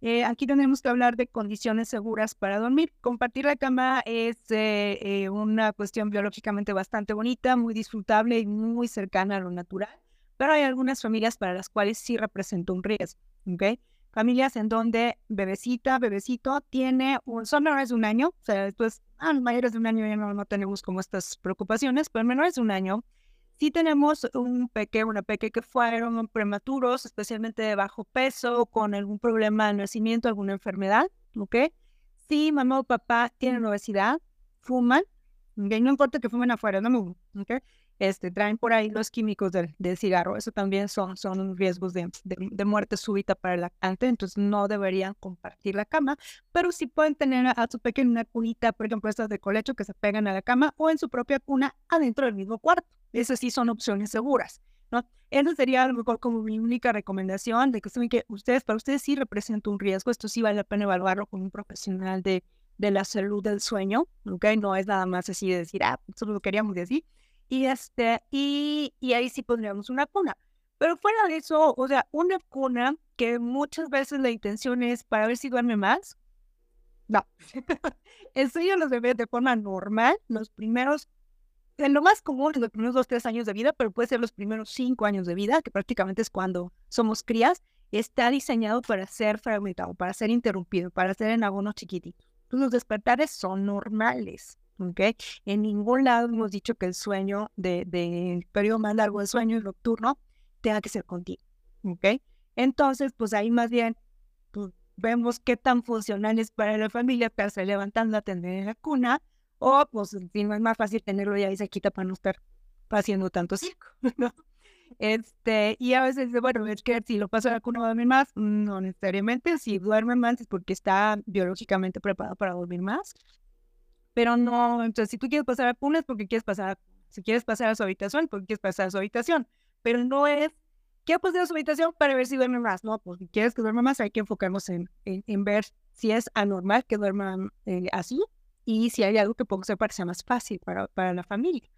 Eh, aquí tenemos que hablar de condiciones seguras para dormir. Compartir la cama es eh, una cuestión biológicamente bastante bonita, muy disfrutable y muy cercana a lo natural, pero hay algunas familias para las cuales sí representa un riesgo, ¿ok? Familias en donde bebecita, bebecito tiene un, son menores de un año, o sea, después, ah, mayores de un año ya no, no tenemos como estas preocupaciones, pero menores de un año si tenemos un peque, una peque que fueron prematuros, especialmente de bajo peso, con algún problema de nacimiento, alguna enfermedad, ¿ok? Si mamá o papá tienen obesidad, fuman, ¿okay? no importa que fumen afuera, no me ¿ok? Este, traen por ahí los químicos del, cigarro, eso también son, son riesgos de, de, muerte súbita para el lactante, entonces no deberían compartir la cama, pero sí pueden tener a, su pequeño una cunita, por ejemplo, estas de colecho que se pegan a la cama o en su propia cuna adentro del mismo cuarto. Esas sí son opciones seguras. ¿no? Esa sería a lo mejor como mi única recomendación de que que ustedes, para ustedes sí representa un riesgo. Esto sí vale la pena evaluarlo con un profesional de, de la salud del sueño. ¿ok? No es nada más así de decir, ah, eso lo queríamos decir. Y, este, y, y ahí sí pondríamos una cuna. Pero fuera de eso, o sea, una cuna que muchas veces la intención es para ver si duerme más. No. Eso ya los bebés de forma normal, los primeros en lo más común en los primeros dos, tres años de vida, pero puede ser los primeros cinco años de vida, que prácticamente es cuando somos crías, está diseñado para ser fragmentado, para ser interrumpido, para ser en algunos chiquititos. Los despertares son normales. ¿ok? En ningún lado hemos dicho que el sueño del de, periodo más largo del sueño nocturno tenga que ser contigo, ¿ok? Entonces, pues ahí más bien pues, vemos qué tan funcional es para la familia estarse levantando a tener en la cuna, o pues si no es más fácil tenerlo ya ahí se quita para no estar haciendo tanto circo, ¿no? Este, y a veces, bueno, es que si lo pasa a la cuna va a dormir más, no necesariamente, si duerme más es porque está biológicamente preparado para dormir más, pero no, entonces si tú quieres pasar a cuna es porque quieres pasar, si quieres pasar a su habitación, porque quieres pasar a su habitación, pero no es, quiero pasar a su habitación para ver si duerme más, no, pues si quieres que duerma más hay que enfocarnos en, en, ver si es anormal que duerma eh, así y si hay algo que pueda ser para que sea más fácil para, para la familia.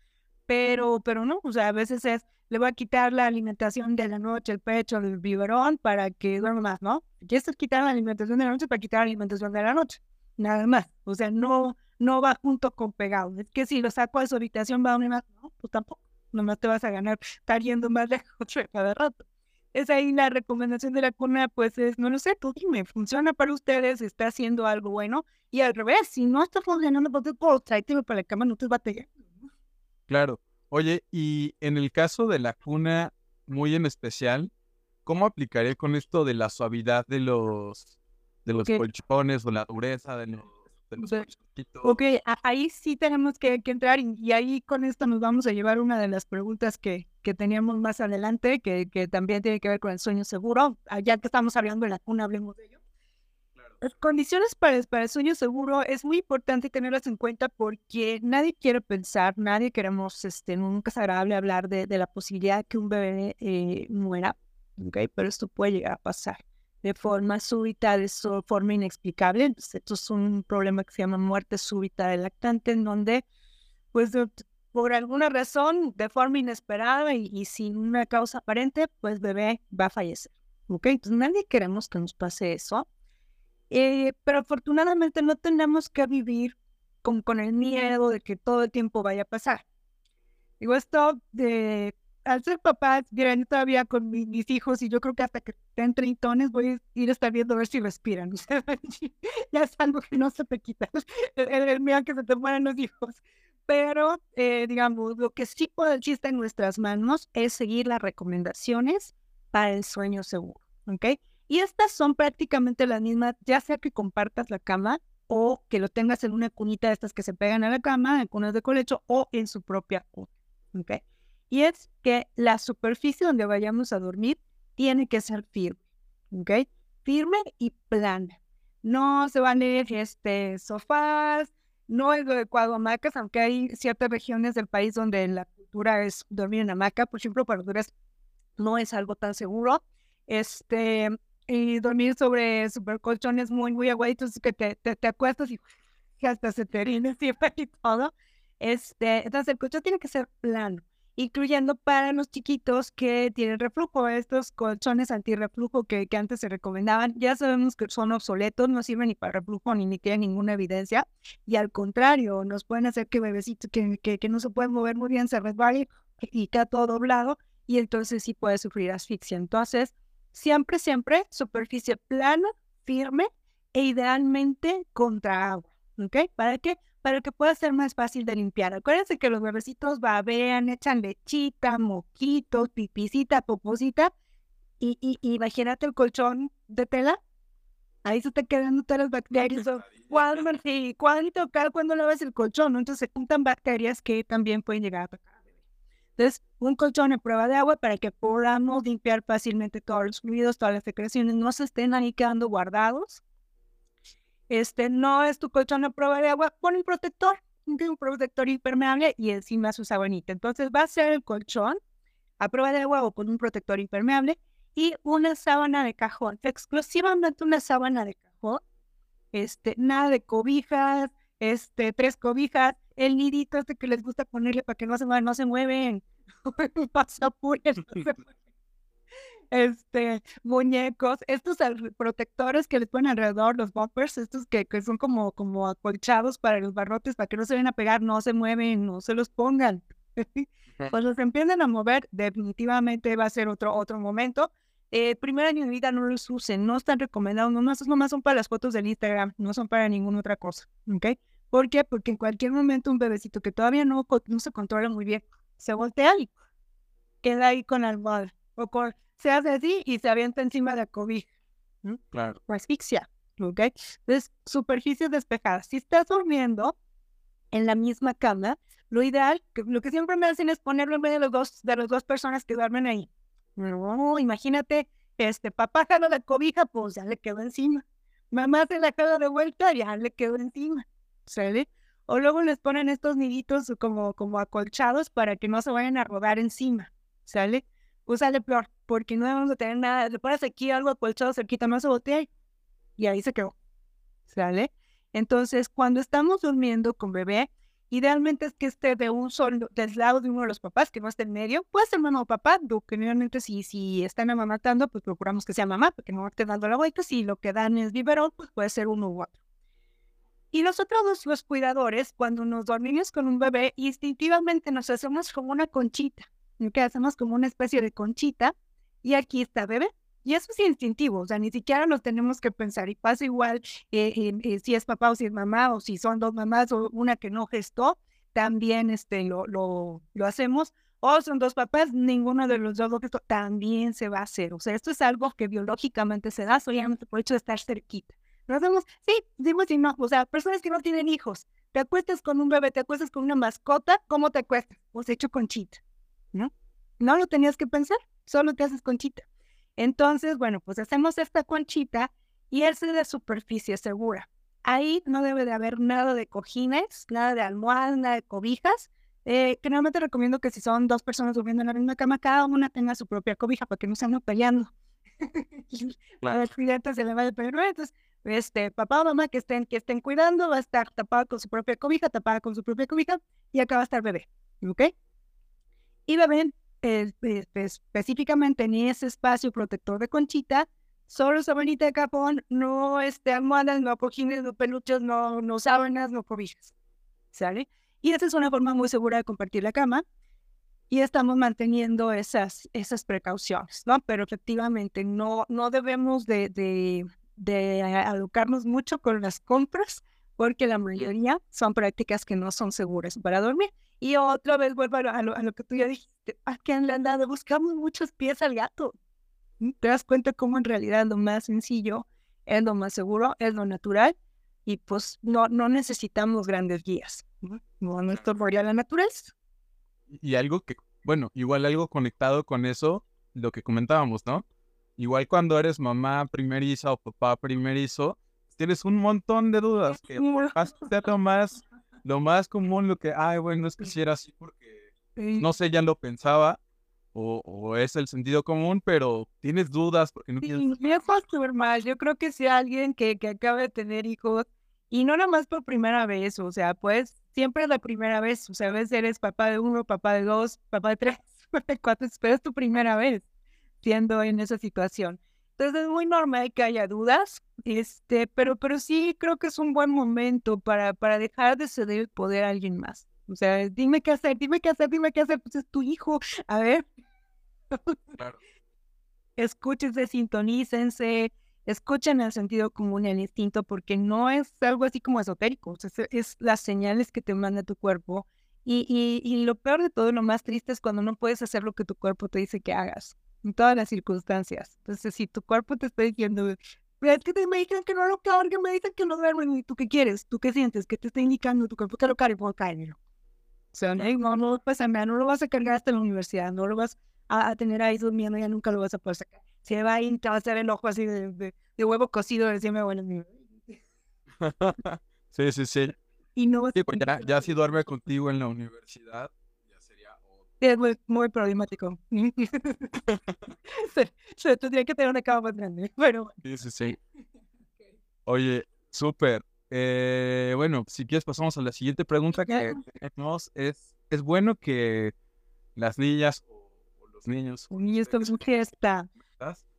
Pero, pero no, o sea, a veces es, le voy a quitar la alimentación de la noche, el pecho, el biberón para que duerma más, ¿no? Quieres quitar la alimentación de la noche para quitar la alimentación de la noche, nada más. O sea, no, no va junto con pegado. Es que si lo saco de su habitación va a dormir más, no, pues tampoco. Nomás te vas a ganar estar yendo más lejos cada rato. Es ahí la recomendación de la cuna, pues es, no lo sé, tú dime, funciona para ustedes, está haciendo algo bueno. Y al revés, si no está funcionando, pues, tráetelo para la cama, no te va a tener. Claro. Oye, y en el caso de la cuna, muy en especial, ¿cómo aplicaría con esto de la suavidad de los, de los colchones o la dureza de los, de Ok, ahí sí tenemos que, entrar y, ahí con esto nos vamos a llevar una de las preguntas que, que teníamos más adelante, que, que, también tiene que ver con el sueño seguro. Ah, ya que estamos hablando de la cuna, hablemos de ello. Las condiciones para, para el sueño seguro es muy importante tenerlas en cuenta porque nadie quiere pensar, nadie queremos, este, nunca es agradable hablar de, de la posibilidad de que un bebé eh, muera, ¿okay? pero esto puede llegar a pasar de forma súbita, de forma inexplicable. esto es un problema que se llama muerte súbita del lactante, en donde, pues, por alguna razón, de forma inesperada y, y, sin una causa aparente, pues bebé va a fallecer. ¿ok? Entonces, nadie queremos que nos pase eso. Eh, pero afortunadamente no tenemos que vivir con, con el miedo de que todo el tiempo vaya a pasar. Digo, esto de al ser papá, miren, todavía con mis hijos y yo creo que hasta que estén treintones voy a ir a estar viendo a ver si respiran. ya es algo que no se te quita. El, miedo que se te mueran los hijos. Pero, eh, digamos, lo que sí puede estar en nuestras manos es seguir las recomendaciones para el sueño seguro. ¿Ok? Y estas son prácticamente las mismas, ya sea que compartas la cama o que lo tengas en una cunita de estas que se pegan a la cama, en cunas de colecho o en su propia cuna. ¿okay? Y es que la superficie donde vayamos a dormir tiene que ser firme. ¿okay? Firme y plana. No se van a ir este, sofás, no es lo adecuado hamacas, aunque hay ciertas regiones del país donde la cultura es dormir en hamaca, por ejemplo, para Honduras no es algo tan seguro. Este, y dormir sobre super colchones muy, muy aguaditos que te, te, acuestas y, hasta se te y todo. Este, entonces el colchón tiene que ser plano, incluyendo para los chiquitos que tienen reflujo. Estos colchones antirreflujo que, que antes se recomendaban, ya sabemos que son obsoletos, no sirven ni para reflujo ni, ni tienen ninguna evidencia. Y al contrario, nos pueden hacer que bebecitos que, que, que no se pueden mover muy bien se resbalen y queda todo doblado y entonces sí puede sufrir asfixia. Entonces, Siempre, siempre superficie plana, firme e idealmente contra agua. ¿Ok? ¿Para qué? Para que pueda ser más fácil de limpiar. Acuérdense que los bebecitos babean, echan lechita, moquitos, pipicita, poposita. Y, y, imagínate el colchón de tela. Ahí se te quedan todas las bacterias. ¿Cuándo, sí, ¿Cuándo tocar cuando lavas el colchón? Entonces se juntan bacterias que también pueden llegar a tocar. Entonces, un colchón en prueba de agua para que podamos limpiar fácilmente todos los fluidos, todas las secreciones, no se estén ahí quedando guardados. Este no es tu colchón a prueba de agua, pon un protector, un protector impermeable y encima su sabanita. Entonces va a ser el colchón a prueba de agua o con un protector impermeable y una sábana de cajón, exclusivamente una sábana de cajón, este, nada de cobijas, este, tres cobijas, el nidito este que les gusta ponerle para que no se muevan, no se mueven, este, muñecos, estos protectores que les ponen alrededor, los bumpers, estos que, que son como, como acolchados para los barrotes, para que no se vayan a pegar, no se mueven, no se los pongan. Cuando se empiezan a mover, definitivamente va a ser otro, otro momento. eh, primer año de vida no los usen, no están recomendados, nomás, nomás son para las fotos del Instagram, no son para ninguna otra cosa, ¿ok? ¿Por qué? Porque en cualquier momento un bebecito que todavía no, no se controla muy bien, se voltea y queda ahí con almohada, o con, se hace así y se avienta encima de la cobija, Claro. o asfixia, ¿ok? Entonces, superficies despejadas. Si estás durmiendo en la misma cama, lo ideal, que- lo que siempre me hacen es ponerlo en medio de los dos, de las dos personas que duermen ahí. No, imagínate, este, papá jala la cobija, pues ya le quedó encima. Mamá se la jala de vuelta, ya le quedó encima. ¿Sale? O luego les ponen estos niditos como, como acolchados para que no se vayan a rodar encima. ¿Sale? Pues sale peor, porque no vamos a tener nada. Le pones aquí algo acolchado cerquita, no se voltea y- ahí se quedó. ¿Sale? Entonces, cuando estamos durmiendo con bebé, idealmente es que esté de un solo, del lado de uno de los papás, que no esté en medio. Puede ser mamá o papá, generalmente si, si están amamantando, pues procuramos que sea mamá, porque no esté dando la vuelta. Si lo que dan es biberón, pues puede ser uno u otro. Y los otros dos, los cuidadores, cuando nos dormimos con un bebé, instintivamente nos hacemos como una conchita, que hacemos como una especie de conchita, y aquí está bebé. Y eso es instintivo, o sea, ni siquiera lo tenemos que pensar. Y pasa igual eh, eh, si es papá o si es mamá, o si son dos mamás o una que no gestó, también este, lo, lo, lo hacemos. O son dos papás, ninguno de los dos lo gestó, también se va a hacer. O sea, esto es algo que biológicamente se da solamente por el hecho de estar cerquita. Lo hacemos, sí, digo si no, o sea, personas que no tienen hijos, te acuestas con un bebé, te acuestas con una mascota, ¿cómo te acuestas? Pues hecho conchita, ¿no? No lo tenías que pensar, solo te haces conchita. Entonces, bueno, pues hacemos esta conchita y es de superficie segura. Ahí no debe de haber nada de cojines, nada de almohadas, nada de cobijas. Eh, generalmente recomiendo que si son dos personas durmiendo en la misma cama, cada una tenga su propia cobija para que no se anden peleando. Claro. Cliente se le va a perder. Entonces, este, papá o mamá que estén, que estén cuidando va a estar tapada con su propia cobija, tapada con su propia cobija y acá va a estar bebé. ¿Ok? Y bebé eh, específicamente en ese espacio protector de conchita, solo sabanita de cajón, no este, almohadas, no cojines, no peluches, no, no sábanas, no cobijas. ¿Sale? Y esa es una forma muy segura de compartir la cama. Y estamos manteniendo esas, esas precauciones, ¿no? Pero efectivamente no, no debemos de, de, de alocarnos mucho con las compras porque la mayoría son prácticas que no son seguras para dormir. Y otra vez vuelvo a lo, a lo, que tú ya dijiste, ¿a qué han andado? Buscamos muchos pies al gato. ¿Mm? Te das cuenta cómo en realidad lo más sencillo es lo más seguro, es lo natural y pues no, no necesitamos grandes guías. ¿no? No, estorbaría la naturaleza. Y algo que, bueno, igual algo conectado con eso, lo que comentábamos, ¿no? Igual cuando eres mamá primeriza o papá primerizo, tienes un montón de dudas que vas a ser lo más, común, lo que, ay, bueno, es que si era así porque, no sé, ya lo pensaba, o, o es el sentido común, pero tienes dudas porque no. Sí, normal. Yo creo que si alguien que, que acaba de tener hijos, y no nada más por primera vez, o sea, pues siempre es la primera vez, o sea, a veces eres papá de uno, papá de dos, papá de tres, papá de cuatro, pero es tu primera vez siendo en esa situación. Entonces es muy normal que haya dudas, este, pero, pero sí creo que es un buen momento para, para dejar de ceder el poder a alguien más. O sea, dime qué hacer, dime qué hacer, dime qué hacer, pues es tu hijo. A ver, Claro. escúchense, sintonícense, escuchen el sentido común y el instinto, porque no es algo así como esotérico, o sea, es, es las señales que te manda tu cuerpo. Y, y, y lo peor de todo, lo más triste es cuando no puedes hacer lo que tu cuerpo te dice que hagas, en todas las circunstancias. Entonces, si tu cuerpo te está diciendo, "Pero es que te- me dicen que no lo carguen, me dicen que no duermen, ¿y tú qué quieres? ¿Tú qué sientes? ¿Qué te está indicando tu cuerpo? Que lo cargue, pues cárguelo. O sea, no, no, nada, no lo vas a cargar hasta la universidad, no lo vas a, a tener ahí durmiendo, ya nunca lo vas a poder sacar. Se va a ir, te va a hacer el ojo así de, de, de huevo cocido, decirme, bueno, sí, sí, sí. y no vas Sí, pues ya, ya si duerme contigo en la universidad. Es muy, muy problemático. se, se tendría que tener una cama más grande, pero. Sí, sí, sí. Oye, súper. Eh, bueno, si quieres pasamos a la siguiente pregunta que tenemos. Es, ¿es bueno que las niñas o, o los niños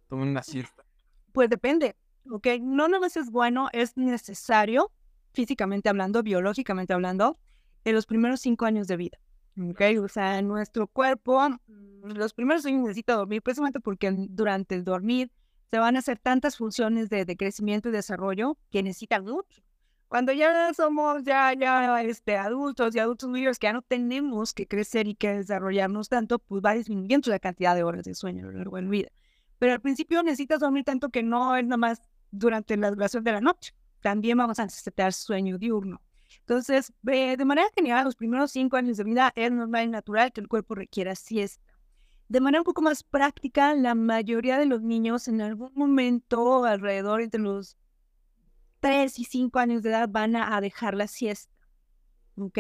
tomen una siesta? Pues depende, ¿ok? No nada más es bueno, es necesario, físicamente hablando, biológicamente hablando, en los primeros cinco años de vida. ¿Ok? O sea, nuestro cuerpo, mm, los primeros años necesita dormir precisamente porque durante el dormir se van a hacer tantas funciones de, de crecimiento y desarrollo que necesitan mucho. Cuando ya somos ya, ya este, adultos y adultos mayores que ya no tenemos que crecer y que desarrollarnos tanto, pues va disminuyendo la cantidad de horas de sueño a lo largo de la vida. Pero al principio necesitas dormir tanto que no es nada más durante la duración de la noche. También vamos a necesitar sueño diurno. Entonces, de manera general, los primeros cinco años de vida es normal y natural que el cuerpo requiera siesta. De manera un poco más práctica, la mayoría de los niños en algún momento, alrededor entre los 3 y 5 años de edad, van a, dejar la siesta. ¿Ok?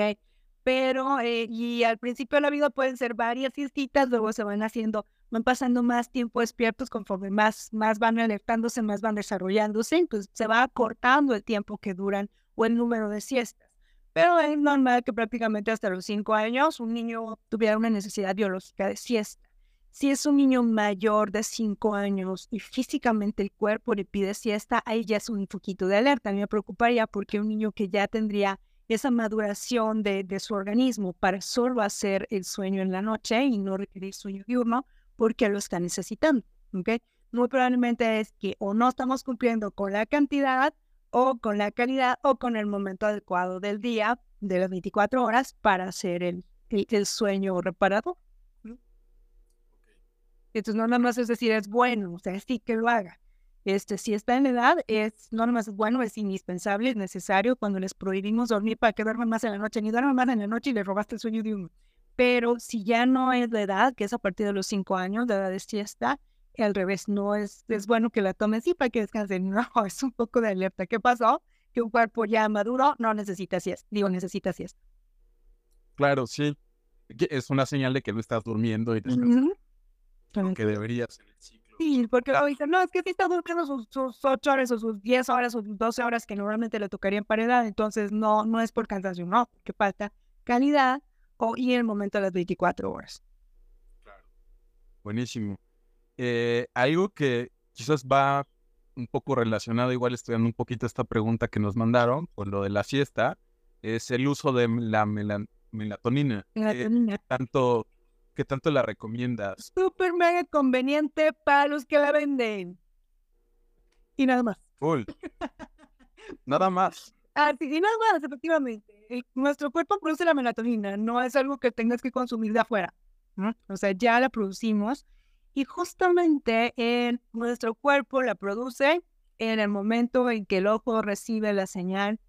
Pero, eh, y al principio de la vida pueden ser varias siestitas, luego se van haciendo, van pasando más tiempo despiertos conforme más, más van alertándose, más van desarrollándose, entonces se va acortando el tiempo que duran el número de siestas. Pero es normal que prácticamente hasta los 5 años un niño tuviera una necesidad biológica de siesta. Si es un niño mayor de 5 años y físicamente el cuerpo le pide siesta, ahí ya es un poquito de alerta. Me preocuparía porque un niño que ya tendría esa maduración de, su organismo para solo hacer el sueño en la noche y no requerir sueño diurno, porque lo está necesitando. ¿okay? Muy probablemente es que o no estamos cumpliendo con la cantidad o con la calidad o con el momento adecuado del día de las 24 horas para hacer el, el sueño reparado. Entonces, no nada más es decir, es bueno, o sea, sí que lo haga. Este, si está en edad, es no nada más es bueno, es indispensable, es necesario cuando les prohibimos dormir para que duerman más en la noche, ni duerman más en la noche y le robaste el sueño de uno. Pero si ya no es de edad, que es a partir de los cinco años, de edad de siesta, al revés, no es, es bueno que la tomen sí para que descansen. No, es un poco de alerta. ¿Qué pasó? Que un cuerpo ya maduro no necesita siesta. Digo, necesita siesta. Claro, sí. Es una señal de que no estás durmiendo y descansando que deberías en el ciclo. Sí, porque ahorita no, es que si está durmiendo sus, sus 8 horas o sus 10 horas o sus 12 horas que normalmente le tocarían para edad, entonces no, no es por cansancio, no, porque falta calidad o y el momento de las 24 horas. Claro. Buenísimo. Eh, algo que quizás va un poco relacionado, igual estudiando un poquito esta pregunta que nos mandaron, con lo de la siesta, es el uso de la melatonina. Melatonina. tanto ¿Qué tanto la recomiendas? Súper mega conveniente para los que la venden. Y nada más. Full. nada más. Ah, sí, y nada más, efectivamente. nuestro cuerpo produce la melatonina, no es algo que tengas que consumir de afuera. O sea, ya la producimos y justamente en nuestro cuerpo la produce en el momento en que el ojo recibe la señal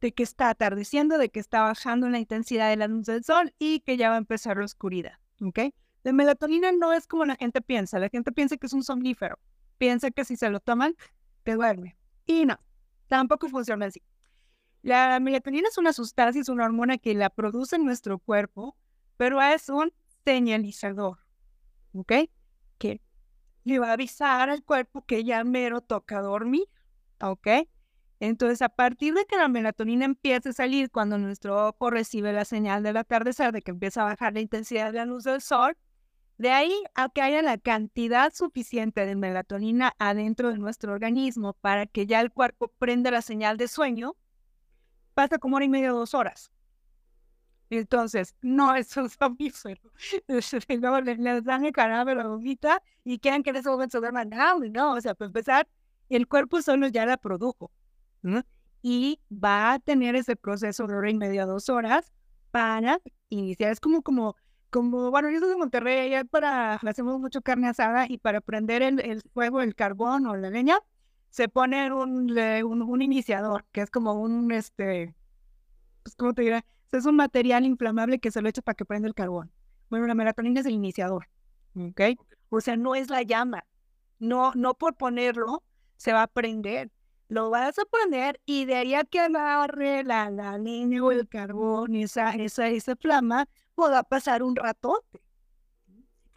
de que está atardeciendo, de que está bajando la intensidad de la luz del sol y que ya va a empezar la oscuridad. ¿ok? La melatonina no es como la gente piensa. La gente piensa que es un somnífero. Piensa que si se lo toman, te duerme. Y no, tampoco funciona así. La melatonina es una sustancia, es una hormona que la produce en nuestro cuerpo, pero es un señalizador, ¿ok? Que le va a avisar al cuerpo que ya mero toca dormir, ¿ok? Entonces, a partir de que la melatonina empiece a salir cuando nuestro ojo recibe la señal del atardecer, de que empieza a bajar la intensidad de la luz del sol, de ahí a que haya la cantidad suficiente de melatonina adentro de nuestro organismo para que ya el cuerpo prenda la señal de sueño, pasa como hora y media dos horas. Entonces, no es un somnífero. Luego les dan el cadáver la bombita y quieren que en ese momento duerman. No, no, o sea, para empezar, el cuerpo solo ya la produjo. Y va a tener ese proceso de hora y media, dos horas para iniciar. Es como, como, como, bueno, yo soy de Monterrey, ya para, hacemos mucho carne asada y para prender el, el fuego, el carbón o la leña, se pone un, un, un, iniciador, que es como un, este, pues, ¿cómo te diré? Es un material inflamable que se lo echa para que prenda el carbón. Bueno, la melatonina es el iniciador, ¿ok? O sea, no es la llama. No, no por ponerlo se va a prender lo vas a poner y de ahí a que agarre la, la leña o el carbón, esa, esa, esa flama, pueda pasar un ratote.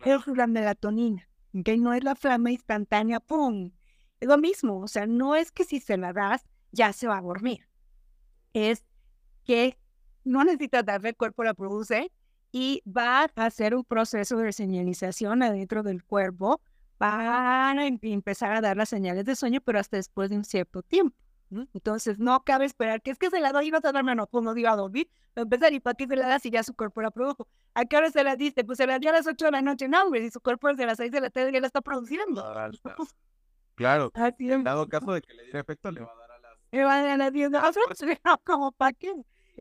Es la melatonina, que no es la flama instantánea, ¡pum! Es lo mismo, o sea, no es que si se la das, ya se va a dormir. Es que no necesitas darle, el cuerpo la produce y va a hacer un proceso de señalización adentro del cuerpo van a em, empezar a dar las señales de sueño, pero hasta después de un cierto tiempo. Entonces, no cabe esperar que es que se la doy y vas a darme, no, pues no diga a dormir. Va a empezar, ¿y para qué se la das si ya su cuerpo la produjo? ¿A qué hora se la diste? Pues se la dio a las 8 de la noche, no, hombre, si su cuerpo es de las 6 de la tarde ya la está produciendo. Claro, dado caso de que le diera efecto, le va a dar a las... Me van a dar las 10 de la noche, no, como para qué.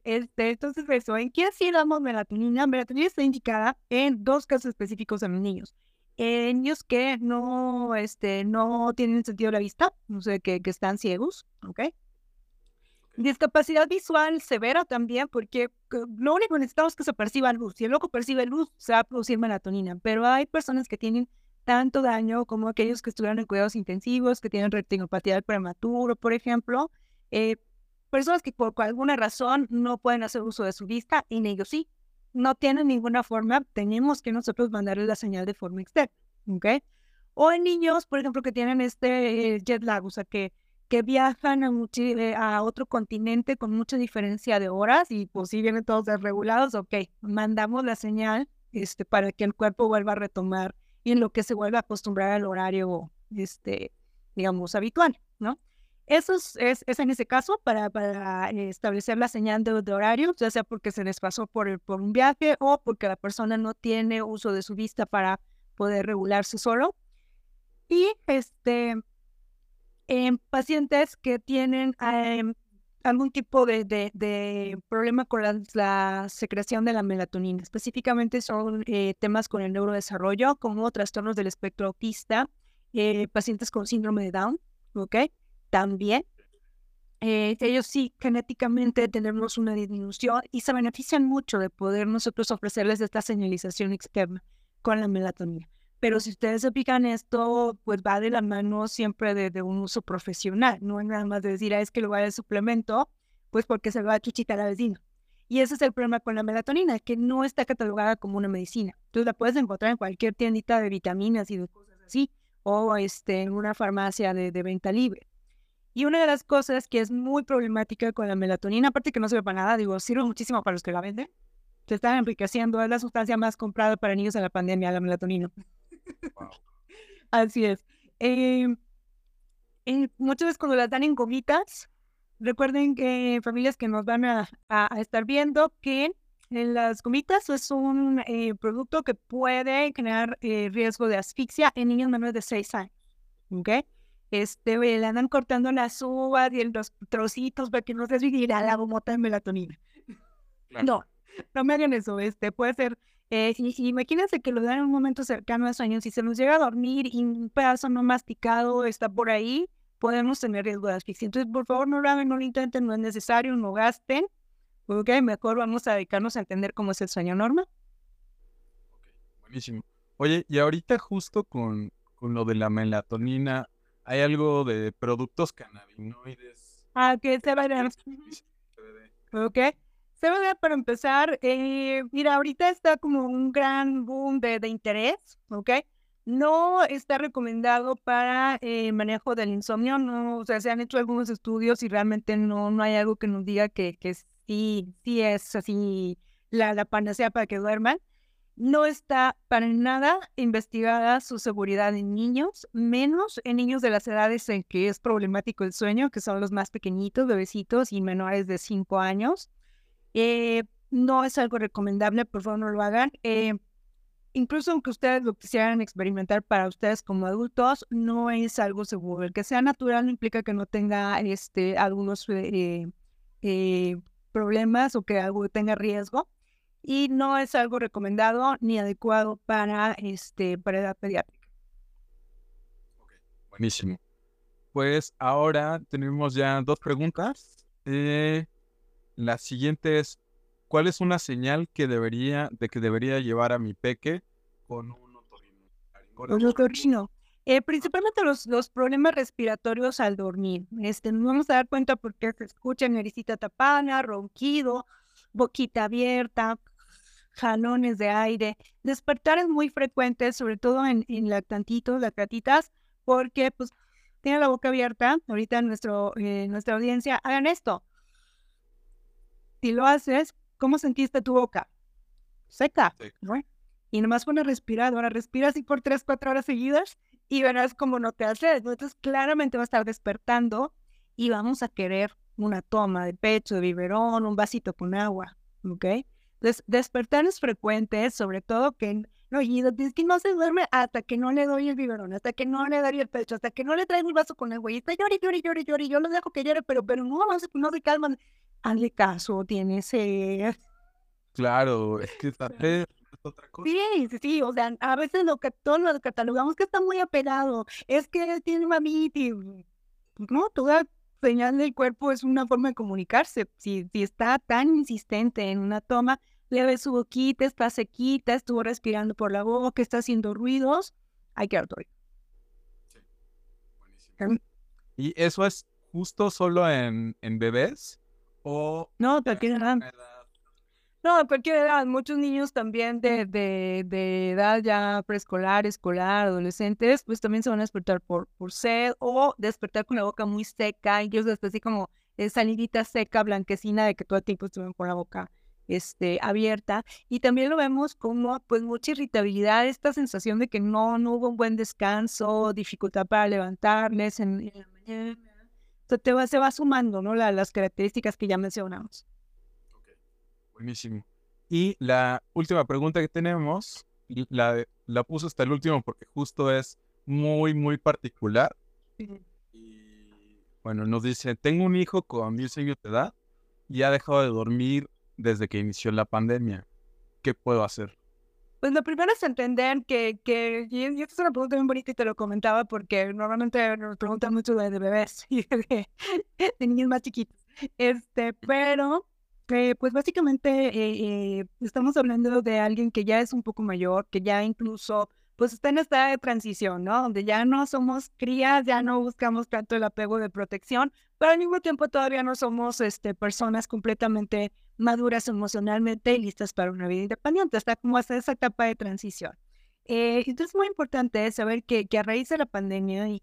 Este, entonces, eso, ¿en qué sí damos melatonina? Melatonina está indicada en dos casos específicos en niños. En niños que no, este, no tienen sentido de la vista, no sé, que, que están ciegos, ¿ok? Discapacidad visual severa también, porque c- lo único que necesitamos es que se perciba luz. Si el loco percibe luz, se va a producir melatonina. Pero hay personas que tienen tanto daño como aquellos que estuvieron en cuidados intensivos, que tienen retinopatía del prematuro, por ejemplo. eh, personas que por alguna razón no pueden hacer uso de su vista, en ellos sí. No tienen ninguna forma, tenemos que nosotros mandarles la señal de forma externa, ¿ok? O en niños, por ejemplo, que tienen este eh, jet lag, o sea, que, que viajan a, muchi- eh, a otro continente con mucha diferencia de horas y pues si vienen todos desregulados, ok, mandamos la señal este, para que el cuerpo vuelva a retomar y en lo que se vuelva a acostumbrar al horario, este, digamos, habitual, ¿no? Eso es, es, en ese caso para, para eh, establecer la señal de, horario, ya sea porque se les pasó por, por un viaje o porque la persona no tiene uso de su vista para poder regularse solo. Y este, en pacientes que tienen em, algún tipo de, de- problema con la, secreción de la melatonina. Específicamente son eh, temas con el neurodesarrollo, como trastornos del espectro autista, eh, pacientes con síndrome de Down, ¿ok? También. eh, ellos sí, genéticamente tenemos una disminución y se benefician mucho de poder nosotros ofrecerles esta señalización externa con la melatonina. Pero si ustedes se esto, pues va de la mano siempre de, un uso profesional, no es nada más de decir, ah, es que lo voy a dar suplemento, pues porque se va a chuchitar a la vecina. Y ese es el problema con la melatonina, que no está catalogada como una medicina. Entonces la puedes encontrar en cualquier tiendita de vitaminas y de cosas así, o este, en una farmacia de venta libre. Y una de las cosas que es muy problemática con la melatonina, aparte que no sirve para nada, digo, sirve muchísimo para los que la venden, se están enriqueciendo, es la sustancia más comprada para niños en la pandemia, la melatonina. Wow. Así es. Eh, eh, muchas veces cuando las dan en gomitas, recuerden que familias que nos van a, a- a estar viendo que en las gomitas es un eh, producto que puede generar eh, riesgo de asfixia en niños menores de 6 años. ¿Ok? Este, le andan cortando las uvas y los trocitos para que no se y la gomota de melatonina. Claro. No, no me hagan eso. Este, puede ser eh, y, y imagínense que lo dan en un momento cercano a sueño. Si se nos llega a dormir y un pedazo no masticado está por ahí, podemos tener riesgo de asfixia. Entonces, por favor, no lo hagan, no lo intenten, no es necesario, no gasten. Ok, mejor vamos a dedicarnos a entender cómo es el sueño norma. Buenísimo. Oye, y ahorita justo con, con lo de la melatonina, hay algo de productos cannabinoides. Ah, que se va a que ir. es- CBD. Ok. CBD para empezar, eh, mira, ahorita está como un gran boom de, de interés, ¿ok? No está recomendado para eh, manejo del insomnio, no, o sea, se han hecho algunos estudios y realmente no, no hay algo que nos diga que, que sí, sí es así la, la panacea para que duerman. No está para nada investigada su seguridad en niños, menos en niños de las edades en que es problemático el sueño, que son los más pequeñitos, bebecitos y menores de 5 años. Eh, no es algo recomendable, por favor no lo hagan. Eh, incluso aunque ustedes lo quisieran experimentar para ustedes como adultos, no es algo seguro. El que sea natural no implica que no tenga este, algunos eh, eh, problemas o que algo tenga riesgo. Y no es algo recomendado ni adecuado para, este, para edad pediátrica. Buenísimo. Pues ahora tenemos ya dos preguntas. Eh, la siguiente es, ¿cuál es una señal que debería, de que debería llevar a mi peque con un otorrino. Eh, principalmente los, los problemas respiratorios al dormir. Este, nos vamos a dar cuenta porque se escucha naricita tapada, ronquido, boquita abierta, jalones de aire. Despertares muy frecuentes, sobre todo en, en lactantitos, lactatitas, porque pues tienen la boca abierta. Ahorita nuestro, eh, nuestra audiencia, hagan esto. Si lo haces, ¿cómo sentiste tu boca? Seca. Seca. ¿no? Y nomás pone respirar. Ahora respira así por 3, 4 horas seguidas y verás cómo no te hace. Entonces, claramente va a estar despertando y vamos a querer una toma de pecho, de biberón, un vasito con agua, ¿ok? Entonces, despertares frecuentes, sobre todo que no, y es que no se duerme hasta que no le doy el biberón, hasta que no le doy el pecho, hasta que no le traigo el vaso con agua. Y está llore, llore, llore, llore. Yo lo dejo que llore, pero, pero no, no, se, no se calman. Hazle caso, tiene sed. Claro, es que es otra cosa. Sí, sí, sí, o sea, a veces lo que todos lo catalogamos que está muy apelado, es que tiene mamitis. No, toda señal del cuerpo es una forma de comunicarse. Si, si está tan insistente en una toma, le ve su boquita, está sequita, estuvo respirando por la boca, está haciendo ruidos, hay que dar Sí, buenísimo. ¿Y eso es justo solo en, en bebés? ¿O no, cualquier edad? No, a cualquier edad. Muchos niños también de, de, de, edad ya preescolar, escolar, adolescentes, pues también se van a despertar por, por sed o despertar con la boca muy seca, incluso hasta así como salidita seca, blanquecina, de que todo el tiempo estuvieron con la boca este, abierta. Y también lo vemos como pues mucha irritabilidad, esta sensación de que no, no hubo un buen descanso, dificultad para levantarles en, la mañana. Entonces te va, se va sumando ¿no? las características que ya mencionamos. Buenísimo. Y la última pregunta que tenemos, la, la puso hasta el último porque justo es muy, muy particular. Y bueno, nos dice, tengo un hijo con 10 años de edad y ha dejado de dormir desde que inició la pandemia. ¿Qué puedo hacer? Pues lo primero es entender que, que y esta es una pregunta muy bonita y te lo comentaba porque normalmente nos preguntan mucho de, bebés y de, niños más chiquitos. Este, pero eh, pues básicamente eh, eh, estamos hablando de alguien que ya es un poco mayor, que ya incluso pues está en esta de transición, ¿no? Donde ya no somos crías, ya no buscamos tanto el apego de protección, pero al mismo tiempo todavía no somos este, personas completamente maduras emocionalmente y listas para una vida independiente. Está como hasta esa etapa de transición. Eh, entonces es muy importante saber que, que, a raíz de la pandemia, y,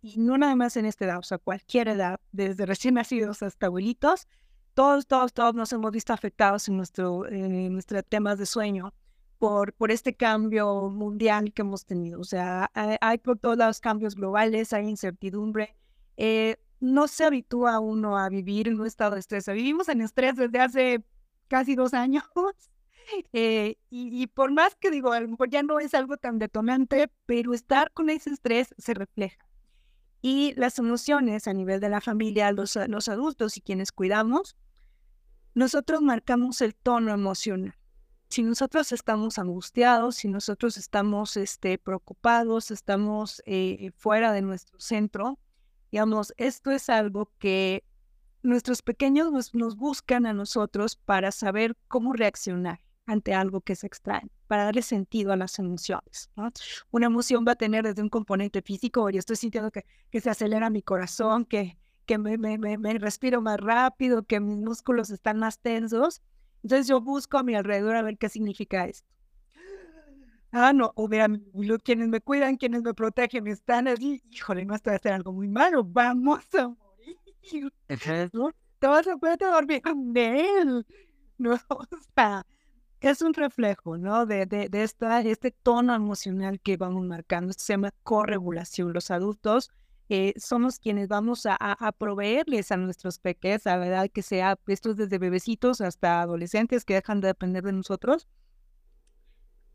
y, no nada más en esta edad, o sea, cualquier edad, desde recién nacidos hasta abuelitos, todos, todos, todos nos hemos visto afectados en, nuestro, en nuestros temas de sueño por, por este cambio mundial que hemos tenido. O sea, hay, hay por todos los cambios globales, hay incertidumbre. Eh, no se habitúa uno a vivir en un estado de estrés. Vivimos en estrés desde hace casi dos años. Eh, y, por más que digo, a lo mejor ya no es algo tan detonante, pero estar con ese estrés se refleja. Y las emociones a nivel de la familia, los, los adultos y quienes cuidamos, nosotros marcamos el tono emocional. Si nosotros estamos angustiados, si nosotros estamos este, preocupados, estamos eh, fuera de nuestro centro, Digamos, esto es algo que nuestros pequeños nos, buscan a nosotros para saber cómo reaccionar ante algo que es extraño, para darle sentido a las emociones. Una emoción va a tener desde un componente físico, yo estoy sintiendo que, que se acelera mi corazón, que, que me, me, me, respiro más rápido, que mis músculos están más tensos. Entonces yo busco a mi alrededor a ver qué significa esto ah, no, o vean, quienes me cuidan, quienes me protegen, están allí, híjole, no estoy a hacer algo muy malo, vamos a morir. ¿no? Te vas a poder dormir con él. No, o sea, es un reflejo, ¿no? De, de, de esta, este tono emocional que vamos marcando. Esto se llama corregulación. Los adultos eh, somos quienes vamos a, a, proveerles a nuestros peques, la edad que sea, estos desde bebecitos hasta adolescentes que dejan de depender de nosotros,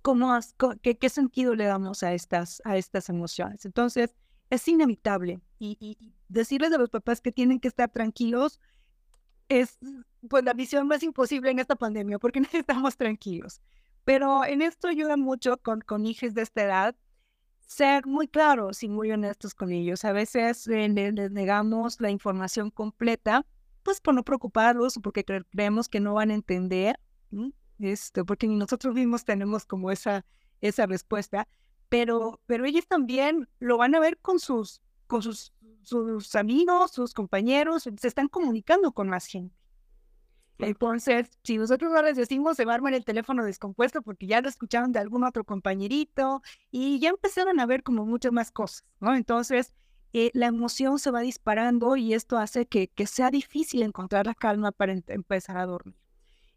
cómo, qué, sentido le damos a estas, a estas emociones. Entonces, es inevitable. Y, decirles a los papás que tienen que estar tranquilos es pues la visión más imposible en esta pandemia, porque necesitamos tranquilos. Pero en esto ayuda mucho con, con hijos de esta edad ser muy claros y muy honestos con ellos. A veces eh, les, negamos la información completa, pues por no preocuparlos o porque creemos que no van a entender este, porque nosotros mismos tenemos como esa, esa respuesta, pero, pero ellos también lo van a ver con sus, con sus, sus amigos, sus compañeros, se están comunicando con más gente. Entonces, si nosotros no les decimos, se va a armar el teléfono descompuesto porque ya lo escucharon de algún otro compañerito y ya empezaron a ver como muchas más cosas, ¿no? Entonces, eh, la emoción se va disparando y esto hace que, que sea difícil encontrar la calma para empezar a dormir.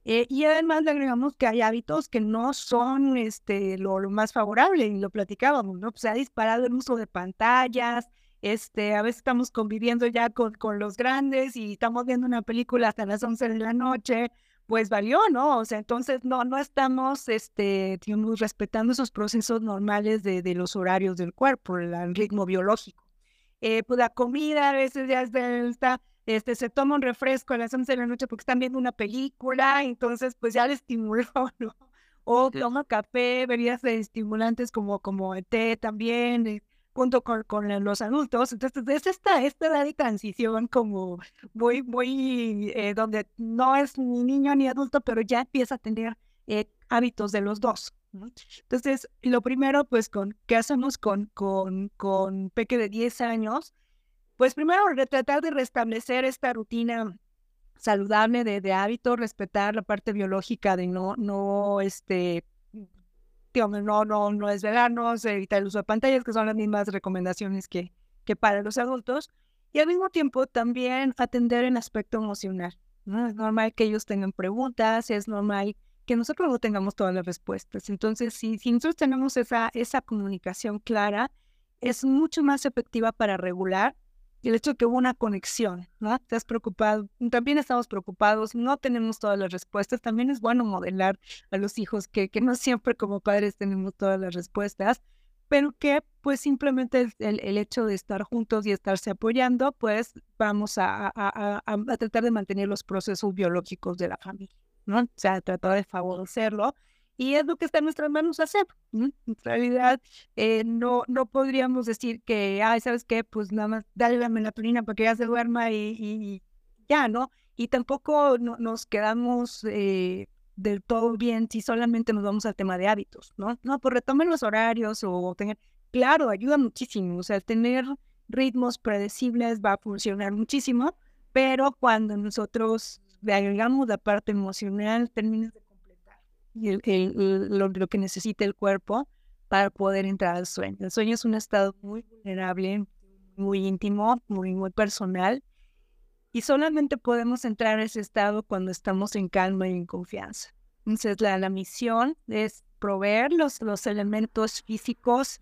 Eh, y además le agregamos que hay hábitos que no son este, lo, más favorable, y lo platicábamos, ¿no? Pues se ha disparado el uso de pantallas, este, a veces estamos conviviendo ya con, con los grandes y estamos viendo una película hasta las 11 de la noche, pues valió, ¿no? O sea, entonces no, no estamos, este, digamos, respetando esos procesos normales de, de los horarios del cuerpo, el, ritmo biológico. Eh, pues la comida a veces ya está, este, se toma un refresco a las 11 de la noche porque están viendo una película, entonces pues ya le estimuló, ¿no? O toma café, bebidas de estimulantes como, como té también, eh, junto con, con, los adultos. Entonces, es esta, esta edad de transición como muy, muy, eh, donde no es ni niño ni adulto, pero ya empieza a tener eh, hábitos de los dos. Entonces, lo primero, pues, con, ¿qué hacemos con, con, con Peque de 10 años? Pues primero, tratar de restablecer esta rutina saludable de, de hábito, respetar la parte biológica de no, no, este, no, no, no es verano, evitar el uso de pantallas, que son las mismas recomendaciones que, que para los adultos. Y al mismo tiempo también atender el aspecto emocional. ¿no? Es normal que ellos tengan preguntas, es normal que nosotros no tengamos todas las respuestas. Entonces, si, si nosotros tenemos esa, esa comunicación clara, es mucho más efectiva para regular el hecho de que hubo una conexión, ¿no? Estás preocupado, también estamos preocupados, no tenemos todas las respuestas, también es bueno modelar a los hijos que, que no siempre como padres tenemos todas las respuestas, pero que pues simplemente el, el hecho de estar juntos y estarse apoyando, pues vamos a, a, a, tratar de mantener los procesos biológicos de la familia, ¿no? O sea, tratar de favorecerlo y es lo que está en nuestras manos hacer. En realidad, eh, no, no podríamos decir que, ay, ¿sabes qué? Pues nada más dale la melatonina para que ya se duerma y, ya, ¿no? Y tampoco nos quedamos eh, del todo bien si solamente nos vamos al tema de hábitos, ¿no? No, pues retomen los horarios o tener, claro, ayuda muchísimo, o sea, tener ritmos predecibles va a funcionar muchísimo, pero cuando nosotros le agregamos la parte emocional, terminas de el, lo, lo, que necesita el cuerpo para poder entrar al sueño. El sueño es un estado muy vulnerable, muy íntimo, muy, muy personal. Y solamente podemos entrar a ese estado cuando estamos en calma y en confianza. Entonces, la, la misión es proveer los, los elementos físicos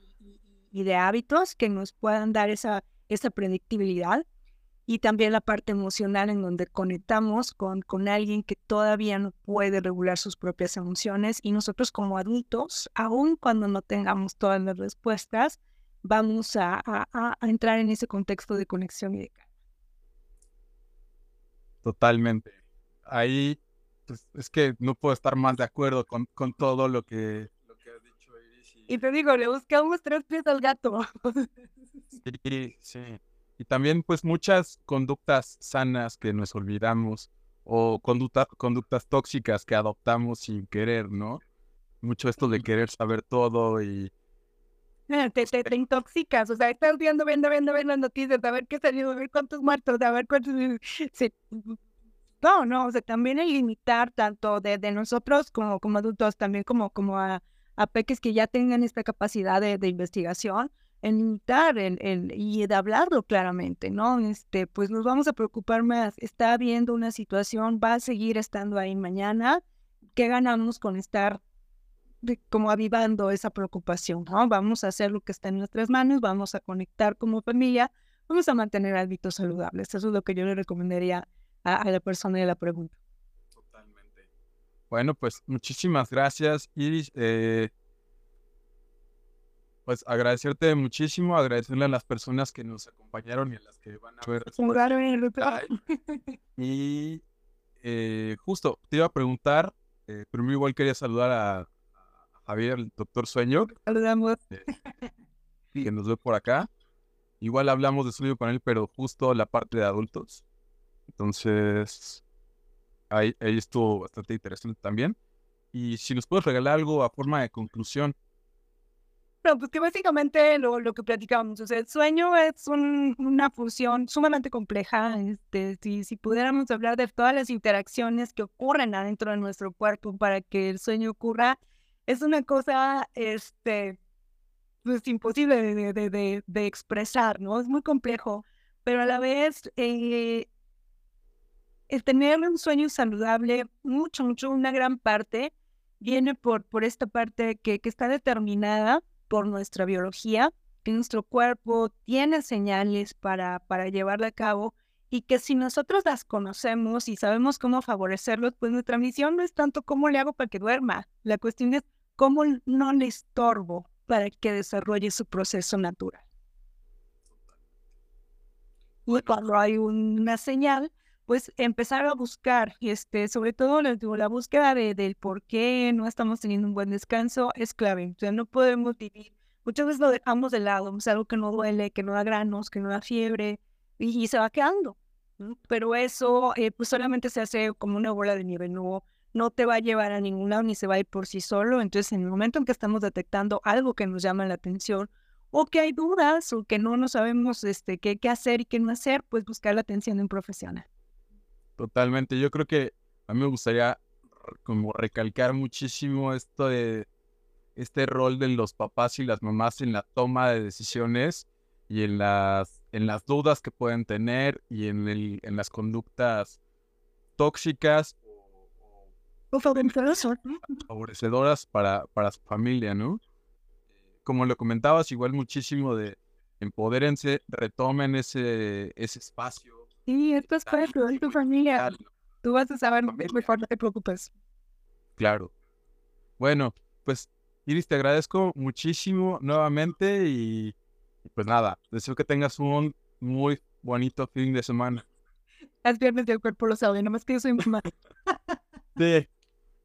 y de hábitos que nos puedan dar esa, esa predictibilidad y también la parte emocional en donde conectamos con, con alguien que todavía no puede regular sus propias emociones y nosotros como adultos, aun cuando no tengamos todas las respuestas, vamos a, a, entrar en ese contexto de conexión y de calma. Totalmente. Ahí pues, es que no puedo estar más de acuerdo con, con todo lo que, lo que has dicho, Iris. Y... y te digo, le buscamos tres pies al gato. sí, sí. Y también pues muchas conductas sanas que nos olvidamos o conductas tóxicas que adoptamos sin querer, ¿no? Mucho esto de querer saber todo y... Te, te, te intoxicas, o sea, estás viendo, viendo, viendo, viendo noticias, a ver qué salió, a ver cuántos muertos, a ver cuántos... No, no, o sea, también el limitar tanto de, de nosotros como, como adultos, también como, como a, a peques que ya tengan esta capacidad de, de investigación, en limitar el, y de hablarlo claramente, ¿no? Este, pues nos vamos a preocupar más. Está habiendo una situación, va a seguir estando ahí mañana. ¿Qué ganamos con estar como avivando esa preocupación, ¿no? Vamos a hacer lo que está en nuestras manos, vamos a conectar como familia, vamos a mantener hábitos saludables. Eso es lo que yo le recomendaría a, la persona de la pregunta. Totalmente. Bueno, pues muchísimas gracias, Iris. Eh, pues agradecerte muchísimo, agradecerle a las personas que nos acompañaron y a las que van a ver. Y eh, justo, te iba a preguntar, eh, primero igual quería saludar a, Javier, el doctor Sueño. Saludamos. Eh, que nos ve por acá. Igual hablamos de sueño con él, pero justo la parte de adultos. Entonces, ahí, ahí estuvo bastante interesante también. Y si nos puedes regalar algo a forma de conclusión, pues que básicamente lo, lo que platicábamos, o sea, el sueño es una función sumamente compleja. Este, si, si pudiéramos hablar de todas las interacciones que ocurren adentro de nuestro cuerpo para que el sueño ocurra, es una cosa este, pues, imposible de, de, de, de expresar, ¿no? Es muy complejo, pero a la vez eh, el tener un sueño saludable, mucho, mucho, una gran parte, viene por, por esta parte que, que está determinada por nuestra biología, que nuestro cuerpo tiene señales para, para llevarla a cabo y que si nosotros las conocemos y sabemos cómo favorecerlos, pues nuestra misión no es tanto cómo le hago para que duerma, la cuestión es cómo no le estorbo para que desarrolle su proceso natural. Y cuando hay una señal, pues empezar a buscar, este, sobre todo la, la búsqueda de, del por qué no estamos teniendo un buen descanso es clave. O sea, no podemos vivir. Muchas veces lo dejamos de lado, es algo que no duele, que no da granos, que no da fiebre, y, se va quedando. Pero eso eh, pues solamente se hace como una bola de nieve, no, no te va a llevar a ningún lado ni se va a ir por sí solo. Entonces, en el momento en que estamos detectando algo que nos llama la atención o que hay dudas o que no nos sabemos este, qué, qué hacer y qué no hacer, pues buscar la atención de un profesional. Totalmente. Yo creo que a mí me gustaría como recalcar muchísimo esto de este rol de los papás y las mamás en la toma de decisiones y en las, en las dudas que pueden tener y en, el, en las conductas tóxicas o favorecedoras para, para su familia, ¿no? Como lo comentabas, igual muchísimo de empodérense, retomen ese, ese espacio. Sí, esto es para tu familia. Tú vas a saber mejor, no te preocupes. Claro. Bueno, pues Iris, te agradezco muchísimo nuevamente y, pues nada, deseo que tengas un muy bonito fin de semana. Las viernes del cuerpo lo sabe, nomás que yo soy mamá. sí.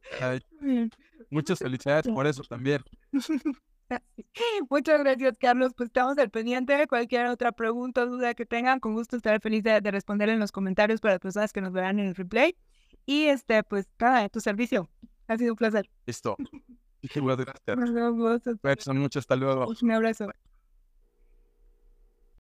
muchas felicidades por eso también. Muchas gracias, Carlos. Pues estamos al pendiente. Cualquier otra pregunta o duda que tengan, con gusto estaré feliz de, responder en los comentarios para las personas que nos verán en el replay. Y este, pues nada, tu servicio. Ha sido un placer. Listo. Muchas gracias. Muchas, hasta luego. Un abrazo.